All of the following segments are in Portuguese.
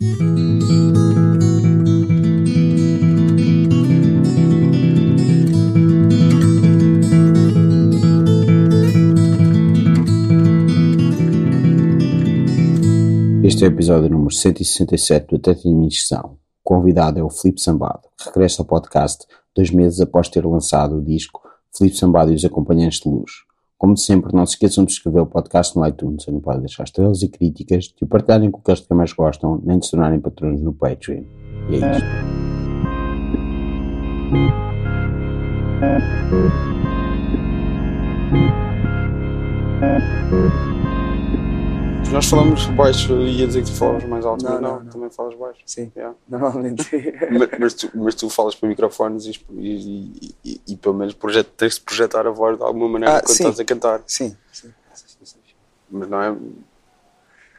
Este é o episódio número 167 do Minha Inscrição. O convidado é o Filipe Sambado, que regressa ao podcast dois meses após ter lançado o disco Filipe Sambado e os Acompanhantes de Luz. Como sempre, não se esqueçam de escrever o podcast no iTunes, onde podem deixar estrelas e críticas, de o partilharem com aqueles que mais gostam, nem de se tornarem patronos no Patreon. E é isto. Nós falamos baixo, ia dizer que tu falas mais alto, Não, mas não, não, também falas baixo. Sim, Yeah. normalmente. mas, mas tu, mas tu falas para microfones e, e, e- e pelo menos projet, tens de projetar a voz de alguma maneira Ah, quando sim. estás a cantar. sim, sim. Mas não é.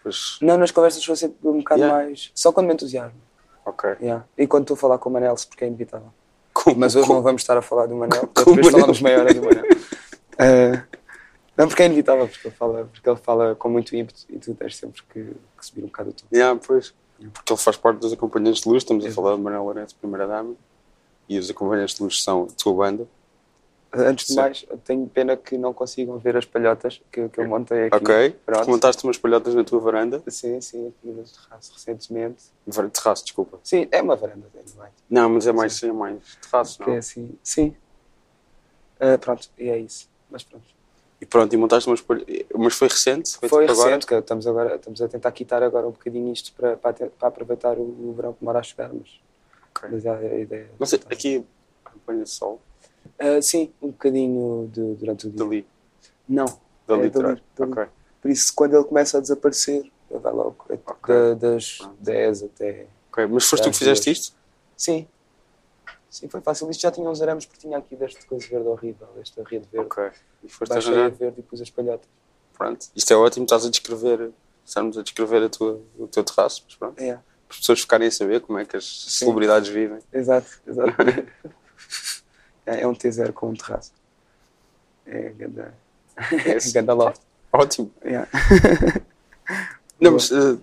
Pois, Não, nas conversas sou sempre um bocado Yeah. mais. Só quando me entusiasmo. ok. Yeah. E quando estou a falar com o Manel, porque é inevitável. Como- Mas hoje como- não vamos estar a falar do Manel, depois falamos meia hora do Manel. Eh, não, porque é inevitável, porque ele, fala, porque ele fala com muito ímpeto e tu tens sempre que, que subir um bocado o tom. Yeah, pois. Porque ele faz parte dos acompanhantes de luz, estamos a Exato. falar de Manuel Lourenço, primeira dama, e os acompanhantes de luz são a tua banda. Antes de Sim. mais, tenho pena que não consigam ver as palhotas que, que eu montei aqui. Ok. Pronto. Montaste umas palhotas na tua varanda. Sim, sim, aqui no terraço recentemente. Var- Terraço, desculpa. Sim, é uma varanda, é? Não, mas é mais, é mais terraço, é não? assim, sim. Ah, pronto, e é isso. Mas pronto. E pronto, e montaste umas palhotas. Mas foi recente? Foi, tipo agora? recente, que estamos, agora, estamos a tentar quitar agora um bocadinho isto para, para, para aproveitar o, o verão que demora a chegar, mas, Ok. mas é a, a ideia. Mas aqui apanha sol Ah, sim, um bocadinho de, durante o dia. dali, Não, dali É, dali, dali. Ok. por isso quando ele começa a desaparecer, vai logo é, Ok. da- das Pronto. 10 até... ok. Mas foste tu que fizeste isto? Sim, sim, foi fácil. Isto já tinha uns arames porque tinha aqui deste coisa verde horrível, esta rede verde. Ok. E foste Baixei a arranjar. verde e pus as palhotas. Pronto. Isto é ótimo, estás a descrever, estamos a descrever a tua, o teu terraço, mas pronto. É, Para as pessoas ficarem a saber como é que as celebridades vivem. exato, exato. é, é um T0 com um terraço. É ganda, Esse. ganda loft. Ótimo. Yeah. Não, mas eh,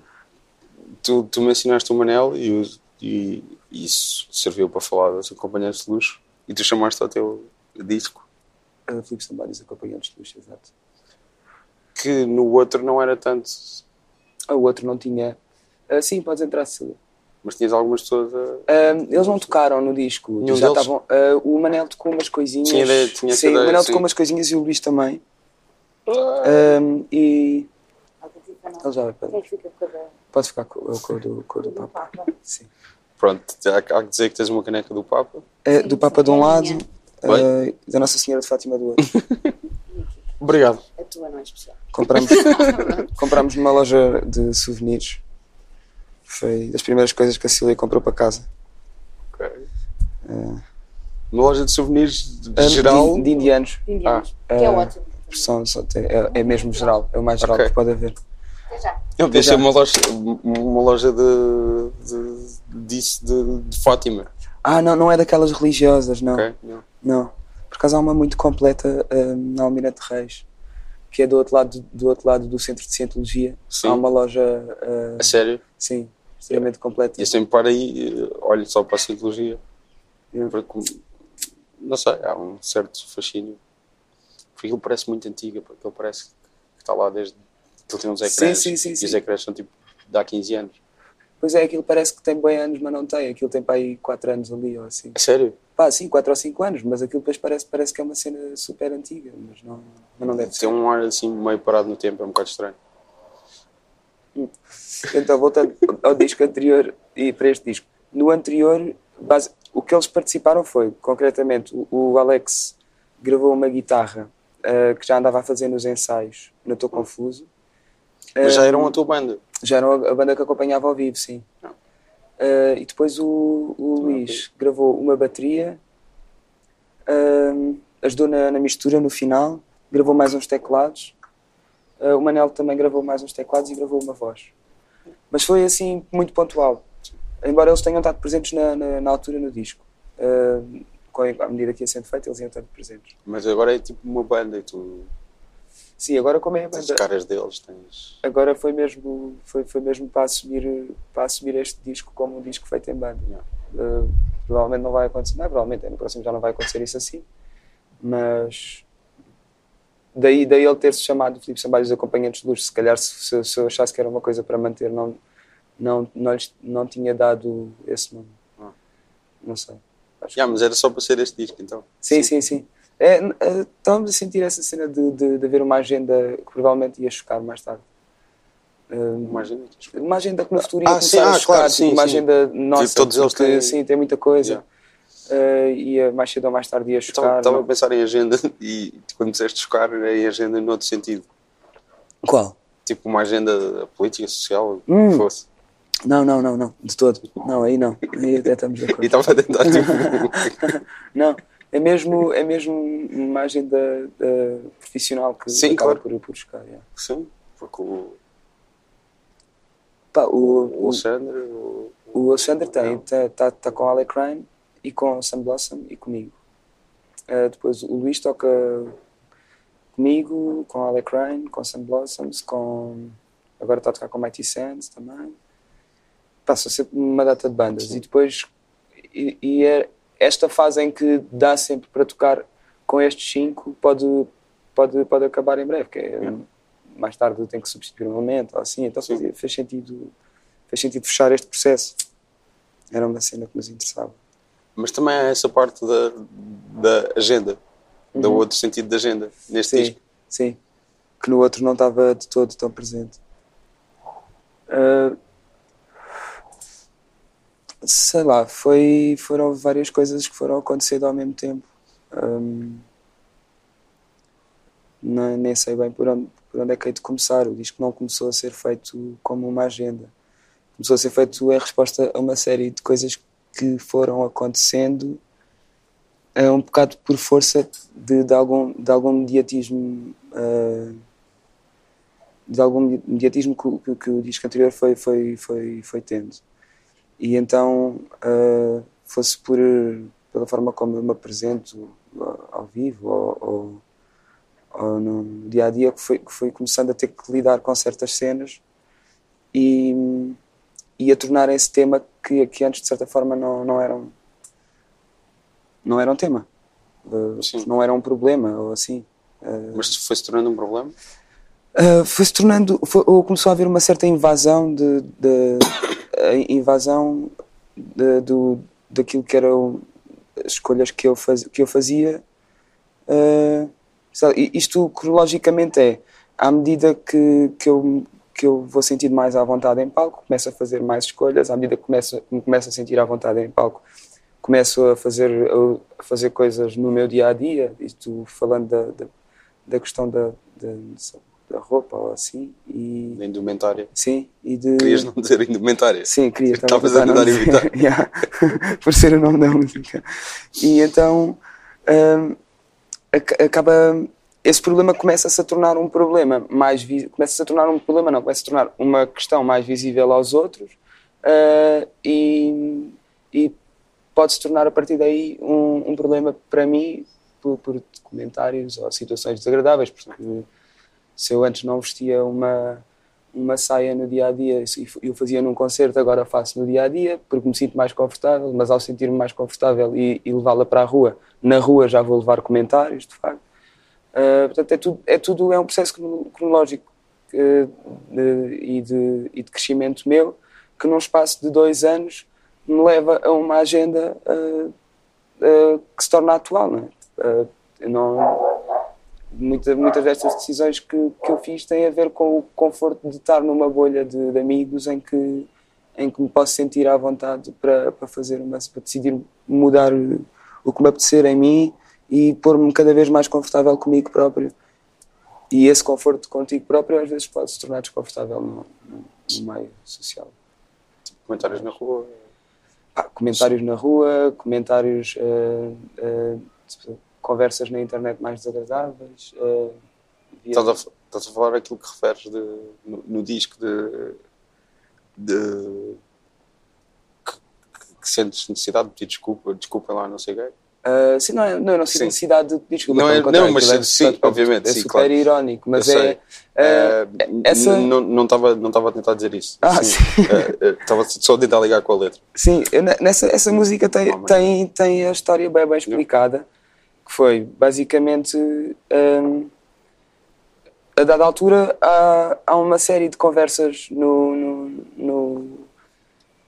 tu, tu mencionaste o Manel e, o- e isso serviu para falar dos acompanhantes de luxo e tu chamaste ao teu disco Uh, Filipe Sambados acompanhantes de luxo, exato. que no outro não era tanto, O outro não tinha. Ah, sim, podes entrar, Cecília. mas tinhas algumas pessoas a. Ah, eles não tocaram no disco. Nenhum já deles? estavam. ah, o Manel tocou umas coisinhas. Tinha ideia- tinha sim, ideia, o Manel sim. tocou umas coisinhas e o Luís também. Ah, e. Ele já vai para. Com Pode ficar com, com, o do, com o do. Papa? Sim. Pronto, há, há que dizer que tens uma caneca do Papa. É, do Papa de um lado, Minha. Bem. ah, da Nossa Senhora de Fátima do outro. Obrigado. A tua não é especial. Compramos, compramos numa loja de souvenirs. Foi das primeiras coisas que a Cília comprou para casa. Ok. Ah, Uma loja de souvenirs de ah, geral. De, de indianos. De indianos. Ah, que é ótimo. São, é, é mesmo geral. É o mais geral Ok. que pode haver. Até já. Uma loja, uma loja de, de, disso de, de Fátima. Ah, não, não é daquelas religiosas, não. Ok? Não. Não. Por acaso há uma muito completa ah, na Almirante Reis, que é do outro lado do, outro lado do Centro de Cientologia. Sim. Há uma loja, ah, A sério? sim, extremamente completa. E eu sempre paro aí, eh, olho só para a psicologia. Yeah. Porque, não sei, há um certo fascínio. Porque aquilo parece muito antiga, porque aquilo parece que está lá desde que ele tem uns Sim, ecrãs. sim, sim, e sim. os ecrãs são tipo de há 15 anos. Pois é, aquilo parece que tem bem anos, mas não tem. Aquilo tem para aí 4 anos ali ou assim. A sério? Pá, sim, 4 ou 5 anos, mas aquilo depois parece, parece que é uma cena super antiga, mas não, mas não deve ser. Tem um ar assim meio parado no tempo, é um bocado estranho. Então, voltando ao disco anterior e para este disco. No anterior, base, o que eles participaram foi, concretamente, o, o Alex gravou uma guitarra ah, que já andava a fazer nos ensaios, não estou confuso. Mas já eram a tua banda. Já era a banda que acompanhava ao vivo, sim. Ah, e depois o, o Luís gravou uma bateria, ah, ajudou na, na mistura no final, gravou mais uns teclados. Ah, o Manel também gravou mais uns teclados e gravou uma voz. Mas foi assim, muito pontual. Embora eles tenham estado presentes na, na, na altura no disco. Com a à medida que ia sendo feito, eles iam estando presentes. Mas agora é tipo uma banda e tu. Sim, agora como é a Tens banda. caras deles, tens. Agora foi mesmo, foi, foi mesmo para, assumir, para assumir este disco como um disco feito em banda. Yeah. Uh, provavelmente não vai acontecer, não, provavelmente no próximo já não vai acontecer isso assim, mas daí, daí ele ter-se chamado Filipe Sambalho os acompanhantes de luz. Se calhar se, se, eu achasse que era uma coisa para manter, não, não, não, lhes- não tinha dado esse nome. Ah. Não sei. Acho Yeah, mas era só para ser este disco então. Sim, sim, sim. É, eh, estávamos a sentir essa cena de, de, de haver uma agenda que provavelmente ia chocar mais tarde. Eh, Imagina. uma agenda que no futuro ia Ah, começar sim, a ah, chocar, claro, tipo, sim, uma sim. agenda nossa, todos eles têm- sim, tem muita coisa. Yeah. Ia mais cedo ou mais tarde ia chocar. Estava a pensar em agenda e quando disseste chocar era em agenda no outro sentido. Qual? Tipo uma agenda política, social, o Hum. que fosse. Não, não, não, não, de todo. Não, aí não. Aí até estamos de E acordo. estava a tentar tipo. Não, é mesmo, é mesmo uma agenda eh, profissional que Sim, acaba claro. por, por chocar. yeah. Sim, porque o, Pá, o o, o, Alexandre. O, O Alexandre tem, está tá, tá com a Ale Crane e com Sam Blossom e comigo. Uh, depois o Luís toca comigo, com a Ale Crane, com Sam Blossoms, com. Agora está a tocar com Mighty Sands também. Passa sempre uma data de bandas. E depois. E, e é esta fase em que dá sempre para tocar com estes cinco pode, pode, pode acabar em breve, que é, mais tarde tem que substituir um momento assim. Então fazia- fez sentido fez sentido fechar este processo. Era uma cena que nos interessava. Mas também há essa parte da, da agenda, do Uhum. outro sentido da agenda, neste Sim, disco. sim. Que no outro não estava de todo tão presente. Ah, sei lá, foi, foram várias coisas que foram acontecendo ao mesmo tempo. Ahm, não- nem sei bem por onde, por onde é que hei de começar. O disco não começou a ser feito como uma agenda. Começou a ser feito em resposta a uma série de coisas que foram acontecendo é um bocado por força de, de algum, de algum mediatismo ah, de algum mediatismo que, que, que o disco anterior foi, foi, foi, foi tendo. E então, ah, fosse por, pela forma como eu me apresento ah, ao vivo ou, ou, ou no dia a dia, que foi, que foi começando a ter que lidar com certas cenas e, e a tornar esse tema que, que antes, de certa forma, não, não eram. Não era um tema, Ah, Sim. não era um problema ou assim. Mas foi se tornando um problema. Uh, foi-se tornando, foi- ou começou a haver uma certa invasão de, de a invasão de, do, daquilo que eram as escolhas que eu, faz, que eu fazia. Uh, isto cronologicamente é à medida que, que, eu, que eu vou sentindo mais à vontade em palco, começo a fazer mais escolhas, à medida que começo, me começo a sentir à vontade em palco, começo a fazer, a fazer coisas no meu dia a dia, isto falando da, da, da questão da, da, da roupa ou assim, e Da indumentária. sim, e de. Querias não dizer indumentária. Sim, queria. estava Estavas a tentar evitar. Yeah. Por ser o nome da música. E então ac- acaba. Esse problema começa-se a tornar um problema mais. vi- Começa-se a tornar um problema, não, começa a tornar uma questão mais visível aos outros ah, e, e pode-se tornar a partir daí um, um problema para mim por, por comentários ou situações desagradáveis, porque se eu antes não vestia uma, uma saia no dia a dia e eu fazia num concerto, agora faço no dia a dia porque me sinto mais confortável, mas ao sentir-me mais confortável e, e levá-la para a rua, na rua já vou levar comentários, de facto. Ah, portanto, é tudo, é tudo é um processo crono- cronológico eh, de- e, de, e de crescimento meu que num espaço de dois anos me leva a uma agenda ah, que se torna atual. Não é? Não, muita, muitas destas decisões que, que eu fiz têm a ver com o conforto de estar numa bolha de, de amigos em que, em que me posso sentir à vontade para, para fazer uma, para decidir mudar o que me apetecer em mim e pôr-me cada vez mais confortável comigo próprio. E esse conforto contigo próprio às vezes pode se tornar desconfortável no, no, meio social. Comentários na rua. Pá, comentários na rua, comentários, eh, eh, conversas na internet mais desagradáveis. via- Estás a, estás a falar aquilo que referes de, no, no disco de. de que, que- que sentes necessidade de pedir desculpa, desculpa lá, não sei o quê. Ah, sim, não, é- não, eu não sinto necessidade de pedir desculpa. Não é- não, mas aquilo é sim, obviamente, É sim, super claro. irónico, mas é. Eh, essa- Não estava não estava a tentar dizer isso. Ah, Estava só a tentar ligar com a letra. Sim, eu nessa, essa música tem, tem, tem a história bem, bem explicada, que foi basicamente hum, a dada altura há, há uma série de conversas no, no, no,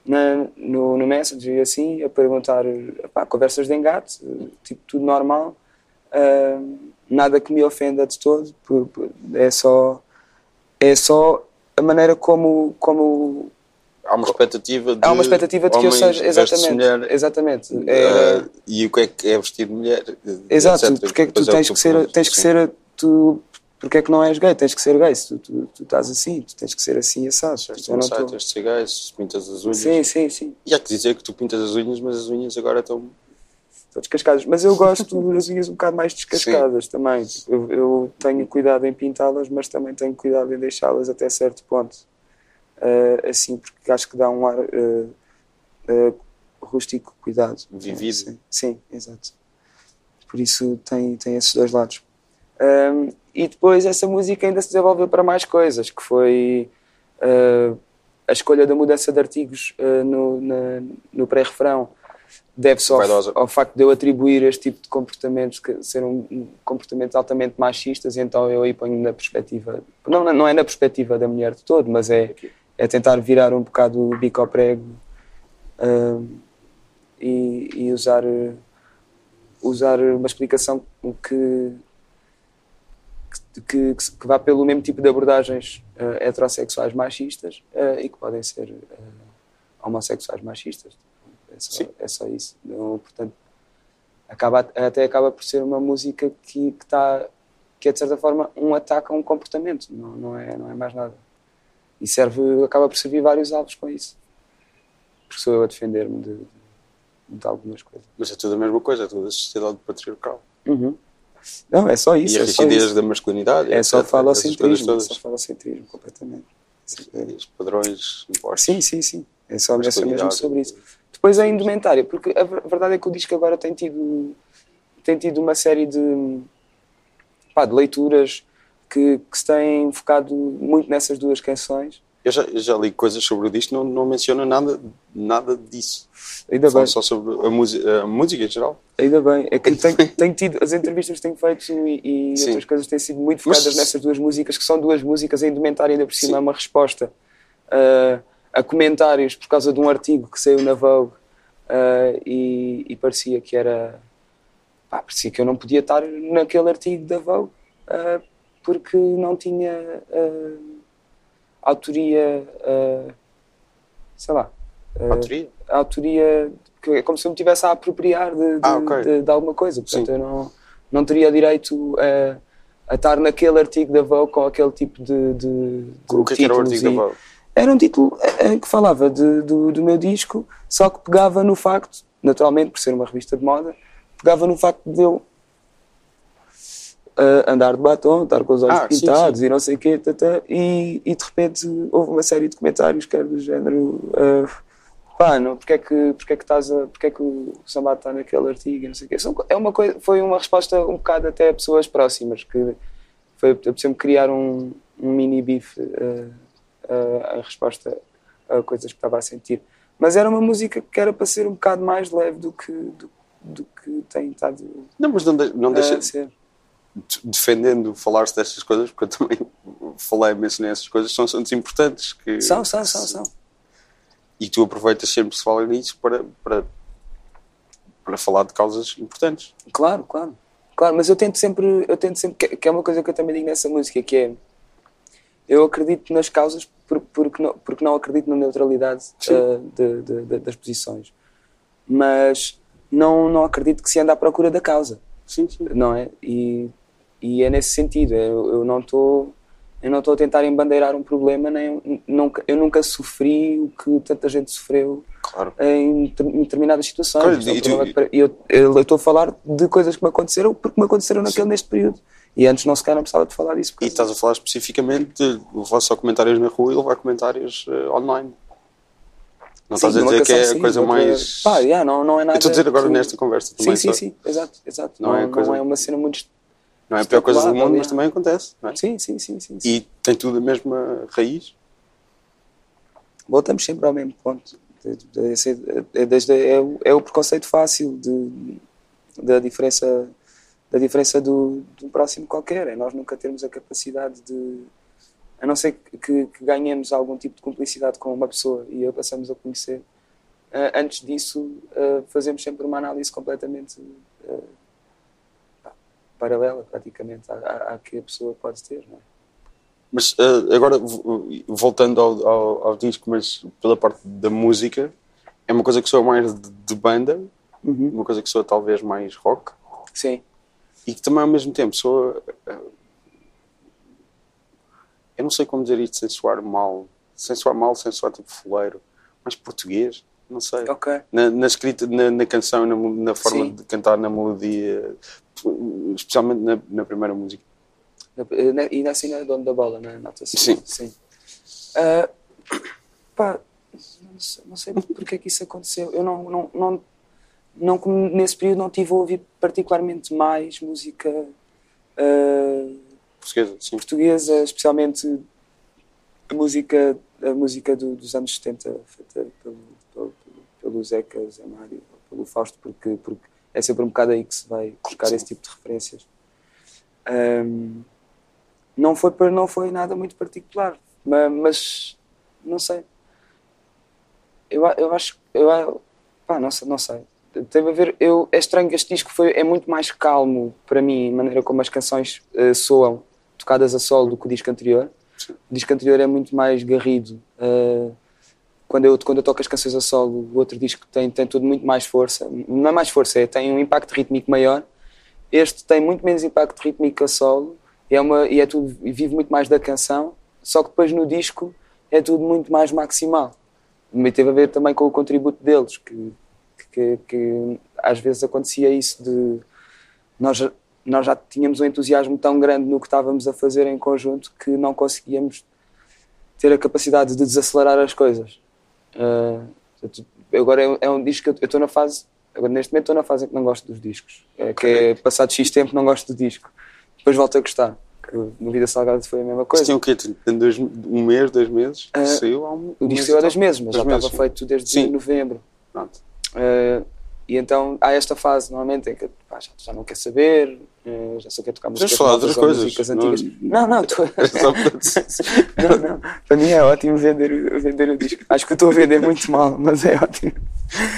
na- no, no Messenger e assim, a perguntar, pá, conversas de engate, tipo tudo normal, hum, nada que me ofenda de todo, é só, é só a maneira como, como Há uma expectativa de. Há uma expectativa de que eu seja. Exatamente. mulher, exatamente. eh, É, e o que é que é vestir mulher. eh, exato. etc. Porque é que tu é tens que ser. Tens que Sim. ser. Tu, porque é que não és gay? Tens que ser gay. Se tu, tu, tu estás assim, tu tens que ser assim assado. Certo, Eu não tô- tens de ser gay, se pintas as unhas. Sim, sim, sim. E há que dizer que tu pintas as unhas, mas as unhas agora estão. Estou descascadas. Mas eu gosto das unhas um bocado mais descascadas também. Tipo, Eu, eu tenho cuidado em pintá-las, mas também tenho cuidado em deixá-las até certo ponto. Ah, assim, porque acho que dá um ar ah, rústico, cuidado. Vivido. Sim, sim, exato. Por isso tem, tem esses dois lados. Ahm, e depois essa música ainda se desenvolveu para mais coisas, que foi a escolha da mudança de artigos no, na- no pré-refrão deve-se ao, ao facto de eu atribuir este tipo de comportamentos que ser um, um comportamentos altamente machistas, então eu aí ponho na perspectiva, não, não é na perspectiva da mulher de todo, mas é, é tentar virar um bocado o bico ao prego ahm, e, e usar, usar uma explicação que, que, que, que vá pelo mesmo tipo de abordagens eh, heterossexuais machistas eh, e que podem ser eh, homossexuais machistas. É só, é só isso. Portanto, acaba, até acaba por ser uma música que, que, tá, que é de certa forma um ataque a um comportamento, não, não, é, não é mais nada. E serve, acaba por servir vários alvos com isso. Porque sou eu a defender-me de, de, algumas coisas. Mas é tudo a mesma coisa, é tudo a sociedade patriarcal. Não, é só isso. e a é só rigidez da masculinidade. É só etc. Essas falocentrismo, é só falocentrismo, completamente. E os padrões impostos. sim, sim. sim. É só, é só mesmo Masculinidade. sobre isso. Depois a indumentária, porque a verdade é que o disco agora tem tido, tem tido uma série de, pá, de leituras que, que se têm focado muito nessas duas canções. Eu já, eu já li coisas sobre o disco, não, não menciona nada, nada disso. Ainda Fala bem, só sobre a, música a música em geral. ainda bem. É que tenho, tenho tido, as entrevistas que tenho feito e, e outras coisas têm sido muito focadas Mas- nessas duas músicas, que são duas músicas, a indumentária ainda por cima Sim. é uma resposta ah, a comentários por causa de um artigo que saiu na Vogue ah, e, e parecia que era pá, parecia que eu não podia estar naquele artigo da Vogue ah, porque não tinha ah, autoria ah, sei lá ah, Autoria. autoria que é como se eu me estivesse a apropriar de, de, Ah, ok. de- de alguma coisa portanto Sim. eu não, não teria direito a, a estar naquele artigo da Vogue com aquele tipo de, de, O que é que era o artigo da e- Vogue? era um título eh, que falava do, do meu disco, só que pegava no facto, naturalmente, por ser uma revista de moda, pegava no facto de eu andar de batom, estar com os olhos Ah, sim, pintados e não sei o quê, tata, e, e de repente houve uma série de comentários que era do género. eh, Pá, não, porque é que, porque é que estás a, porque é que o Samba está naquele artigo e não sei o quê. É uma coisa, foi uma resposta um bocado até a pessoas próximas, que foi apeteceu-me criar um, um mini bife eh, eh, em resposta a coisas que estava a sentir. Mas era uma música que era para ser um bocado mais leve do que, do, do que tem estado Não, mas não, de- não deixa a ser. De- defendendo falar-se destas coisas, porque eu também falei mencionei essas coisas, são assuntos importantes que, São, são, são, são. e tu aproveitas sempre que se fala nisso para, para, para falar de causas importantes. Claro, claro. Claro, mas eu tento sempre, eu tento sempre, que, é uma coisa que eu também digo nessa música, que é eu acredito nas causas por- porque, não, porque não acredito na neutralidade ah, de- de- de- das posições. Mas não, não acredito que se ande à procura da causa. Sim, sim. não é? E, e é nesse sentido. Eu, eu não estou eu não estou a tentar embandeirar um problema, nem nunca, eu nunca sofri o que tanta gente sofreu Claro. em, em determinadas situações. Claro, é um e tu- para- eu, eu estou a falar de coisas que me aconteceram porque me aconteceram naquele, neste período. E antes não sequer não precisava de falar disso. E estás a falar especificamente de levar só comentários na rua e levar comentários eh, online. Não Sim, estás a dizer que é a coisa mais. Pá, yeah, não, não é nada. Eu estou a dizer agora que- nesta conversa também. Sim, sim, só- sim, exato, exato. Não Não, é não, coisa- é uma cena muito. Não é a pior coisa do mundo, mas também acontece. É? Sim, sim, sim, sim. sim. E tem tudo a mesma raiz. Voltamos sempre ao mesmo ponto. É, desde, é, o- é o preconceito fácil de, da diferença, da diferença do, do próximo qualquer. É nós nunca termos a capacidade de. A não ser que, que, que ganhemos algum tipo de cumplicidade com uma pessoa e a passamos a conhecer. ah, antes disso, ah, fazemos sempre uma análise completamente pá, paralela, praticamente, à, à, que a pessoa pode ter. Não é? Mas eh, agora, voltando ao, ao, ao disco, mas pela parte da música, é uma coisa que soa mais de, de banda, uma coisa que soa talvez mais rock, Sim. e que também ao mesmo tempo soa. eh, Eu não sei como dizer isto sem soar mal, sem soar mal, sem soar tipo fuleiro, mais português, não sei. Na, na escrita, na, na canção, na, na forma Sim. de cantar, na melodia, especialmente na, na primeira música. Na- E assim na dono da bola, na nota-se. Sim. Sim. Ah, pá, não sei, não sei porque é que isso aconteceu. Eu não, não, não, não nesse período não tive a ouvir particularmente mais música ah, Portuguesa, sim. portuguesa, especialmente a música, a música do- dos anos 70, feita pelo, pelo, pelo Zeca, Zé Mário, pelo Fausto, porque, porque é sempre um bocado aí que se vai buscar esse tipo de referências. Ahm, não, foi, não foi nada muito particular, mas, mas não sei. Eu, eu acho. Eu, pá, não sei, não sei. Teve a ver. Eu, é estranho que este disco foi, é muito mais calmo para mim, a maneira como as canções eh, soam, tocadas a solo, do que o disco anterior. O disco anterior é muito mais garrido. eh, quando, eu, quando eu toco as canções a solo, o outro disco tem, tem tudo muito mais força. Não é mais força, é, tem um impacto rítmico maior. Este tem muito menos impacto rítmico a solo é, uma, e é tudo, e vive muito mais da canção, só que depois no disco é tudo muito mais maximal. E teve a ver também com o contributo deles, que, que, que às vezes acontecia isso de nós, nós já tínhamos um entusiasmo tão grande no que estávamos a fazer em conjunto que não conseguíamos ter a capacidade de desacelerar as coisas. Portanto, agora é, é um disco que eu- estou na fase, agora neste momento estou na fase em que não gosto dos discos, é, que é passado X tempo não gosto do disco, depois volto a gostar. No Vida Salgada foi a mesma coisa. tem o quê? Tem dois, um mês, dois meses? Ah, saiu há um O disco saiu há dois meses, mas Dois já meses, estava feito desde Sim. novembro. Pronto. Uh, e então há esta fase normalmente em que pá, já, já não quer saber, uh, já só quer tocar músicas falar outras ou coisas, músicas não- antigas. Não, não, tô... É para- não, não. Para mim é ótimo vender, o- vender o disco. Acho que estou a vender muito mal, mas é ótimo.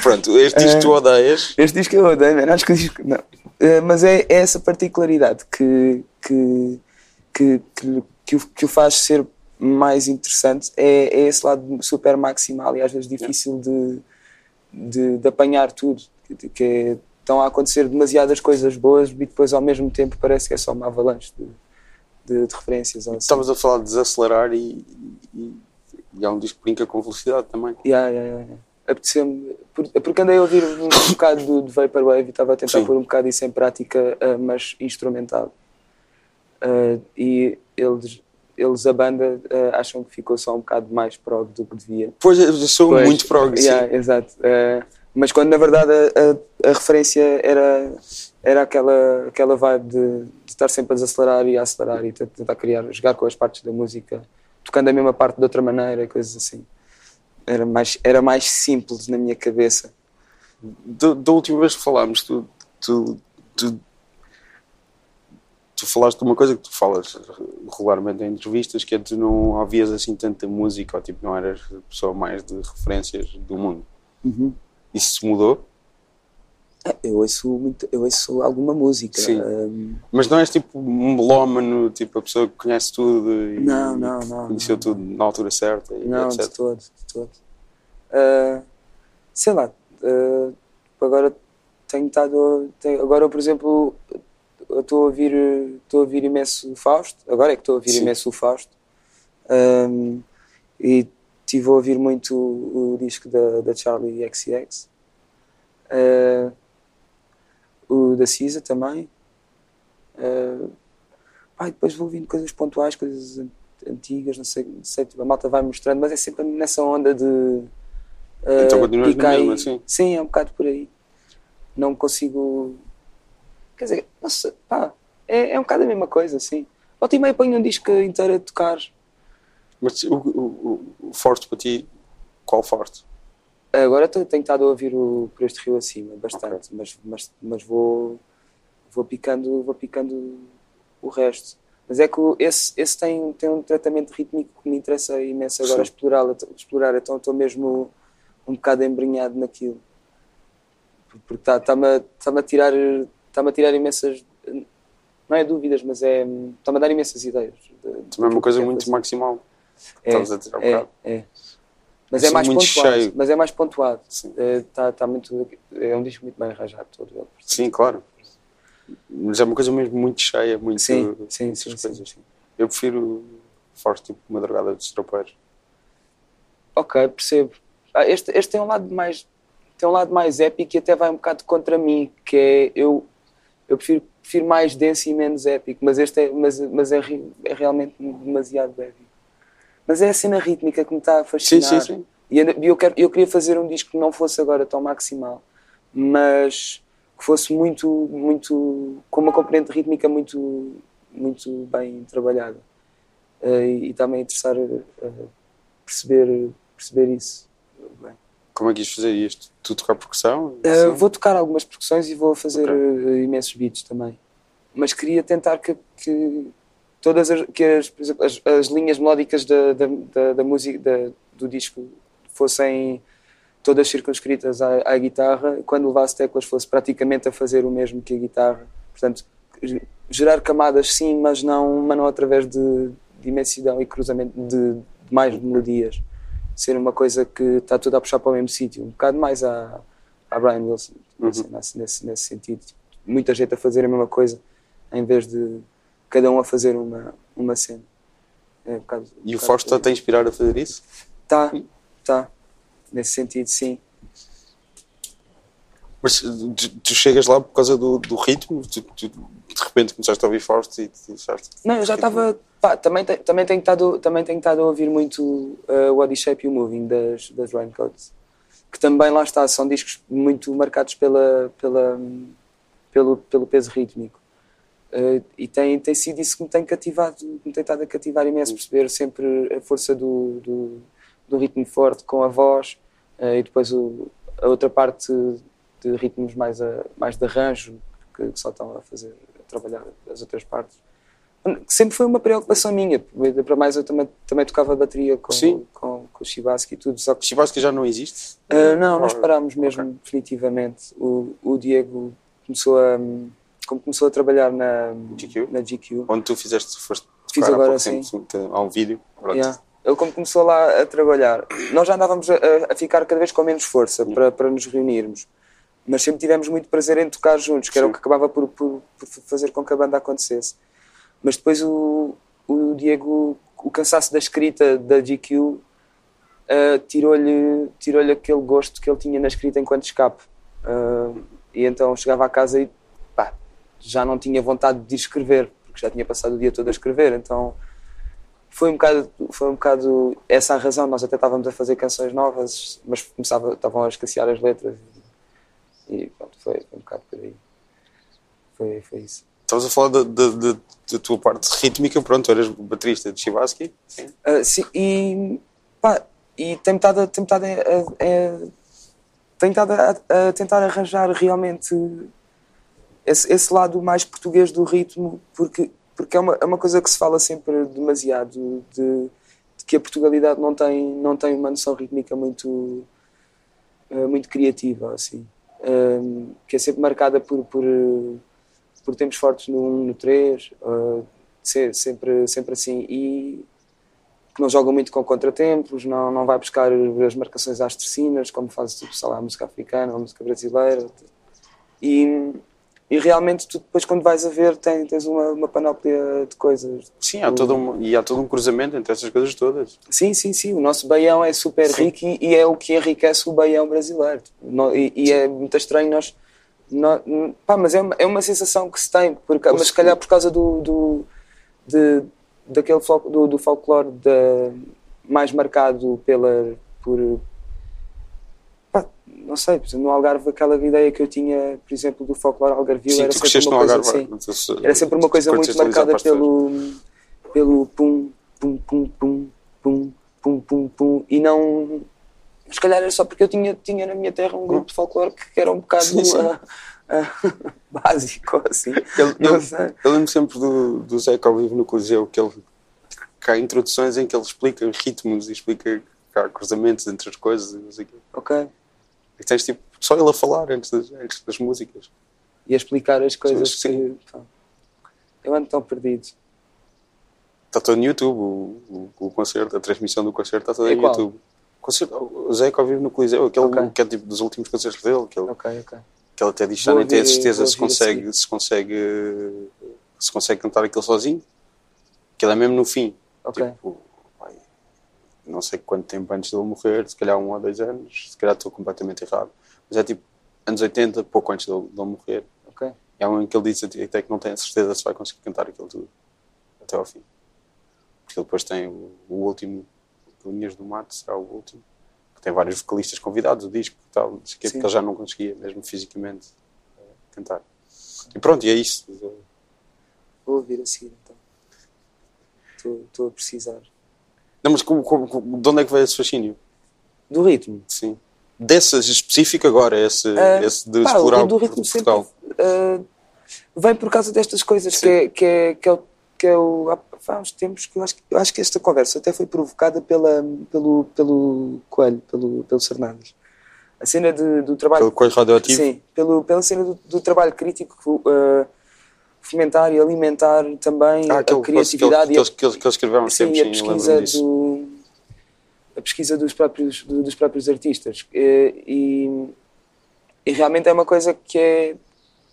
Pronto, este disco tu odeias. Este disco eu odeio. Acho que o disco. Não. Uh, mas é, é essa particularidade que, que, que, que, que, o, que o faz ser mais interessante. É, é esse lado super maximal e às vezes difícil de, de, de apanhar tudo. Que, que é- estão a acontecer demasiadas coisas boas e depois ao mesmo tempo parece que é só uma avalanche de, de, de referências. assim. Estavas a falar de desacelerar e, e, e há um disco que brinca com velocidade também. Yeah, yeah, yeah. Apeteceu-me, por- porque andei a ouvir um, um bocado do, de Vaporwave e estava a tentar Sim. pôr um bocado isso em prática, ah, mas instrumental. Ah, e eles, eles, a banda, ah, acham que ficou só um bocado mais prog do que devia. Pois, eu sou Pois, muito prog, sim. yeah, exato. Ah, mas quando na verdade a, a- a referência era, era aquela, aquela vibe de, de estar sempre a desacelerar e a acelerar e tentar criar, jogar com as partes da música, tocando a mesma parte de outra maneira, coisas assim. Era mais, era mais simples na minha cabeça. Da, da última vez que falámos, tu, tu, tu, tu falaste de uma coisa que tu falas regularmente em entrevistas, que é tu não ouvias assim tanta música, ou tipo, não eras a pessoa mais de referências do mundo. Isso se mudou, Ah, Eu ouço, muito, eu ouço alguma música. Sim. Ahm, mas não és tipo um melómano, tipo a pessoa que conhece tudo e Não, não, não, conheceu não. tudo na altura certa e não, de etc. todo, de todo. Ah, sei lá, ah, agora tenho estado. tenho- agora, por exemplo, estou a ouvir, estou a ouvir imenso o Fausto. Agora é que estou a ouvir Sim. imenso o Fausto. Ahm, e estive a ouvir muito o, o disco da, da Charlie XCX. Ah, o da Cisa também. Ah, pá, e depois vou ouvindo coisas pontuais, coisas an- antigas, não sei, não sei, tipo, a malta vai mostrando, mas é sempre nessa onda de Então Uh, continuas e no cai- mesmo, assim? Sim, é um bocado por aí. Não consigo. Quer dizer, não sei, pá, é, é um bocado a mesma coisa, sim. Volta e meia ponho um disco inteiro a tocar. Mas o, o, o- forte para ti, qual forte? Agora tenho estado a ouvir o Por Este Rio Acima, bastante, mas, mas, mas vou, vou, picando, vou picando o resto. Mas é que esse, esse tem, tem um tratamento rítmico que me interessa imenso agora explorar, explorar, então estou mesmo um bocado embrenhado naquilo. Porque está-me tá a, tá-me a tirar está-me a tirar imensas não é dúvidas, mas é está-me a dar imensas ideias. de- Também é uma coisa muito fazer. maximal. É, Estavas a dizer há é, bocado. é. Mas é mais muito pontuado. cheio. Mas é mais pontuado. Está tá muito, é um disco muito bem arranjado todo ele. Sim, claro. Mas é uma coisa mesmo muito cheia, muito. Sim, sim, sim, coisas. sim, sim. Eu prefiro forte, tipo madrugada dos tropeiros. Ok, percebo. Ah, este, este tem um lado mais tem um lado mais épico e até vai um bocado contra mim, que é eu eu prefiro, prefiro mais denso e menos épico, mas este é, mas, mas é, é realmente demasiado épico. Mas é a cena rítmica que me está a Sim, fascinar. sim, sim. E eu, quero, eu queria fazer um disco que não fosse agora tão maximal, mas que fosse muito, muito com uma componente rítmica muito, muito bem trabalhada. Eh, e está-me a interessar eh, perceber, perceber isso. Bem. Como é que ias fazer isto? Tu tocar percussão? Sim. vou tocar algumas percussões e vou fazer Ok. eh, imensos beats também. Mas queria tentar que, que todas as, que as, as, as linhas melódicas da, da, da, da música da- do disco fossem todas circunscritas à, à guitarra, quando levasse teclas fosse praticamente a fazer o mesmo que a guitarra. Portanto, ge- gerar camadas sim, mas não, mas não através de, de imensidão e cruzamento de, de mais melodias. Ser uma coisa que está tudo a puxar para o mesmo sítio. Um bocado mais à, à Brian Wilson, Uhum. assim, nesse, nesse sentido. Muita gente a fazer a mesma coisa, em vez de cada um a fazer uma, uma cena. É bocado, E o Forte está-te a inspirar a fazer isso? Tá, tá. Nesse sentido, sim. Mas tu, tu chegas lá por causa do, do ritmo? Tu, tu de repente começaste a ouvir Forte e disseste. Não, eu já estava. Também, te- também, tenho estado, também tenho estado a ouvir muito uh, o Body Shape e o Moving das, das Raincoats. Que também lá está, são discos muito marcados pela, pela, pelo, pelo peso rítmico. Uh, e tem, tem sido isso que me tem cativado, me tem estado a cativar imenso, perceber sempre a força do, do, do ritmo forte com a voz uh, e depois o, a outra parte de ritmos mais, a, mais de arranjo, que, que só estão a fazer, a trabalhar as outras partes. Sempre foi uma preocupação minha, para mais eu também, também tocava bateria com, Sim. com, com o Chibasky e tudo, só que já não existe? Uh, não, nós parámos mesmo Ok. definitivamente. O, o Diego começou a, como começou a trabalhar na GQ? Na GQ Onde tu fizeste, foste Fiz há agora, pouco sim. tempo, sim, há um vídeo. Yeah. Ele como começou lá a trabalhar, nós já andávamos a, a- ficar cada vez com menos força para, para nos reunirmos, mas sempre tivemos muito prazer em tocar juntos, que era o Sim. que acabava por, por- por fazer com que a banda acontecesse. Mas depois o, o Diego, o cansaço da escrita da GQ, ah, tirou-lhe tirou aquele gosto que ele tinha na escrita enquanto escape. Ah, e então chegava à casa e já não tinha vontade de escrever, porque já tinha passado o dia todo a escrever, então foi um bocado, foi um bocado essa a razão. Nós até estávamos a fazer canções novas, mas começava, estavam a escassear as letras. E pronto, foi, foi um bocado por aí. Foi, foi isso. Estavas a falar da, tua parte rítmica, pronto, eras baterista de Chivasky. Sim. Ah, sim, e pá, e tenho estado, a- tenho estado, a, a- tenho estado a, a tentar arranjar realmente esse, esse lado mais português do ritmo, porque, porque é, uma, é uma coisa que se fala sempre demasiado de, de que a Portugalidade não tem, não tem uma noção rítmica muito, ah, muito criativa, assim, Ah, que é sempre marcada por, por, por tempos fortes no 1, no 3, ah, se- sempre, sempre assim, e que não joga muito com contratempos, não, não vai buscar as marcações às tercinas, como faz tipo, sei lá, a música africana a música brasileira. E, e realmente tu depois quando vais a ver tem, tens uma, uma panóplia de coisas. Sim, há todo um, e há todo um cruzamento entre essas coisas todas. Sim, sim, sim, o nosso baião é super Sim. rico e, e é o que enriquece o baião brasileiro. E, e é muito estranho nós... nó- pá, mas é uma, é uma sensação que se tem, porque, mas se calhar por causa do, do, de, daquele do, do folclore da- mais marcado pela, por, não sei, por exemplo, no Algarve aquela ideia que eu tinha, por exemplo, do folclore algarvio Sim, era sempre uma coisa Algarve. assim. Era sempre uma coisa muito marcada pelo, pelo pum, pum, pum, pum, pum, pum, pum, pum, e não. Se calhar era só porque eu tinha, tinha na minha terra um grupo de folclore que era um bocado Sim, sim. ah, ah, básico, assim. Eu, Não eu, sei. eu lembro sempre do, do Zeca ao vivo no Coliseu, que ele que há introduções em que ele explica ritmos e explica que há cruzamentos entre as coisas e não sei o quê. Ok. E tens tipo só ele a falar antes das, antes das músicas. E a explicar as coisas Sim. que. pá, Eu ando tão perdido. Está todo no YouTube, o, o, o concerto, a transmissão do concerto está toda É no? YouTube. O Concerto, o Zeca ao vivo no Coliseu, aquele Ok. que é tipo dos últimos concertos dele, que ele, Ok, ok. que ele até diz que já nem tem a certeza se consegue, se consegue se consegue cantar aquilo sozinho. Que ele é mesmo no fim. Ok. Tipo, não sei quanto tempo antes dele morrer, se calhar um ou dois anos, se calhar estou completamente errado. Mas é tipo anos 80, pouco antes dele, dele morrer. Ok. Há um em que ele diz até que não tem a certeza se vai conseguir cantar aquilo tudo até ao fim. Porque ele depois tem o, o último, Linhas do Mato, será o último, que tem vários vocalistas convidados, o disco e tal, porque ele já não conseguia, mesmo fisicamente, eh, cantar. E pronto, e é isso. Vou ouvir a seguir então. Estou a precisar. Não, mas como, como- como- de onde é que veio esse fascínio? Do ritmo. Sim. Dessas específico agora, esse, Ah, esse de pá, explorar o do ritmo Portugal. sempre ah, vem por causa destas coisas que é, que é, que é, o- que é o, há, há uns tempos que eu acho, que- eu acho que esta conversa até foi provocada pela, pelo, pelo Coelho, pelo, pelo Fernandes. A cena de, do trabalho. Pelo coelho radioativo? Sim, pelo, pela cena do, do trabalho crítico, ah, fomentar e alimentar também Ah, a aquele criatividade que, e a ele, que, ele, que ele escreveu há uns Sim, tempos, e a pesquisa, do, a pesquisa dos próprios, do- dos próprios artistas. E, e, e realmente é uma coisa que é,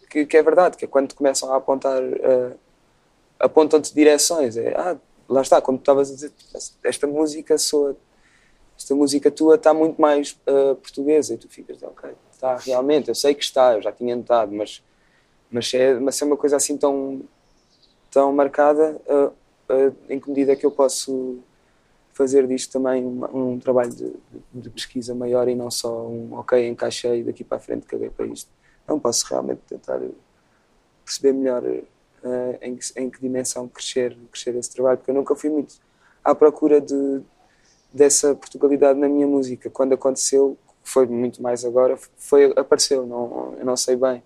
que, que é verdade, que é quando começam a apontar, eh, apontam-te direções. É, ah, lá está, como tu estavas a dizer, esta música soa, esta música tua está muito mais eh, portuguesa e tu ficas, ok, está realmente, eu sei que está, eu já tinha notado, mas, mas, é, mas é uma coisa assim tão, tão marcada, eh, eh, em que medida é que eu posso fazer disto também um, um trabalho de, de- pesquisa maior e não só um ok, encaixei daqui para a frente caguei para isto. Não posso realmente tentar perceber melhor eh, em, que, em que dimensão crescer, crescer esse trabalho, porque eu nunca fui muito à procura de, dessa Portugalidade na minha música. Quando aconteceu, foi muito mais agora, foi, apareceu, não, eu não sei bem,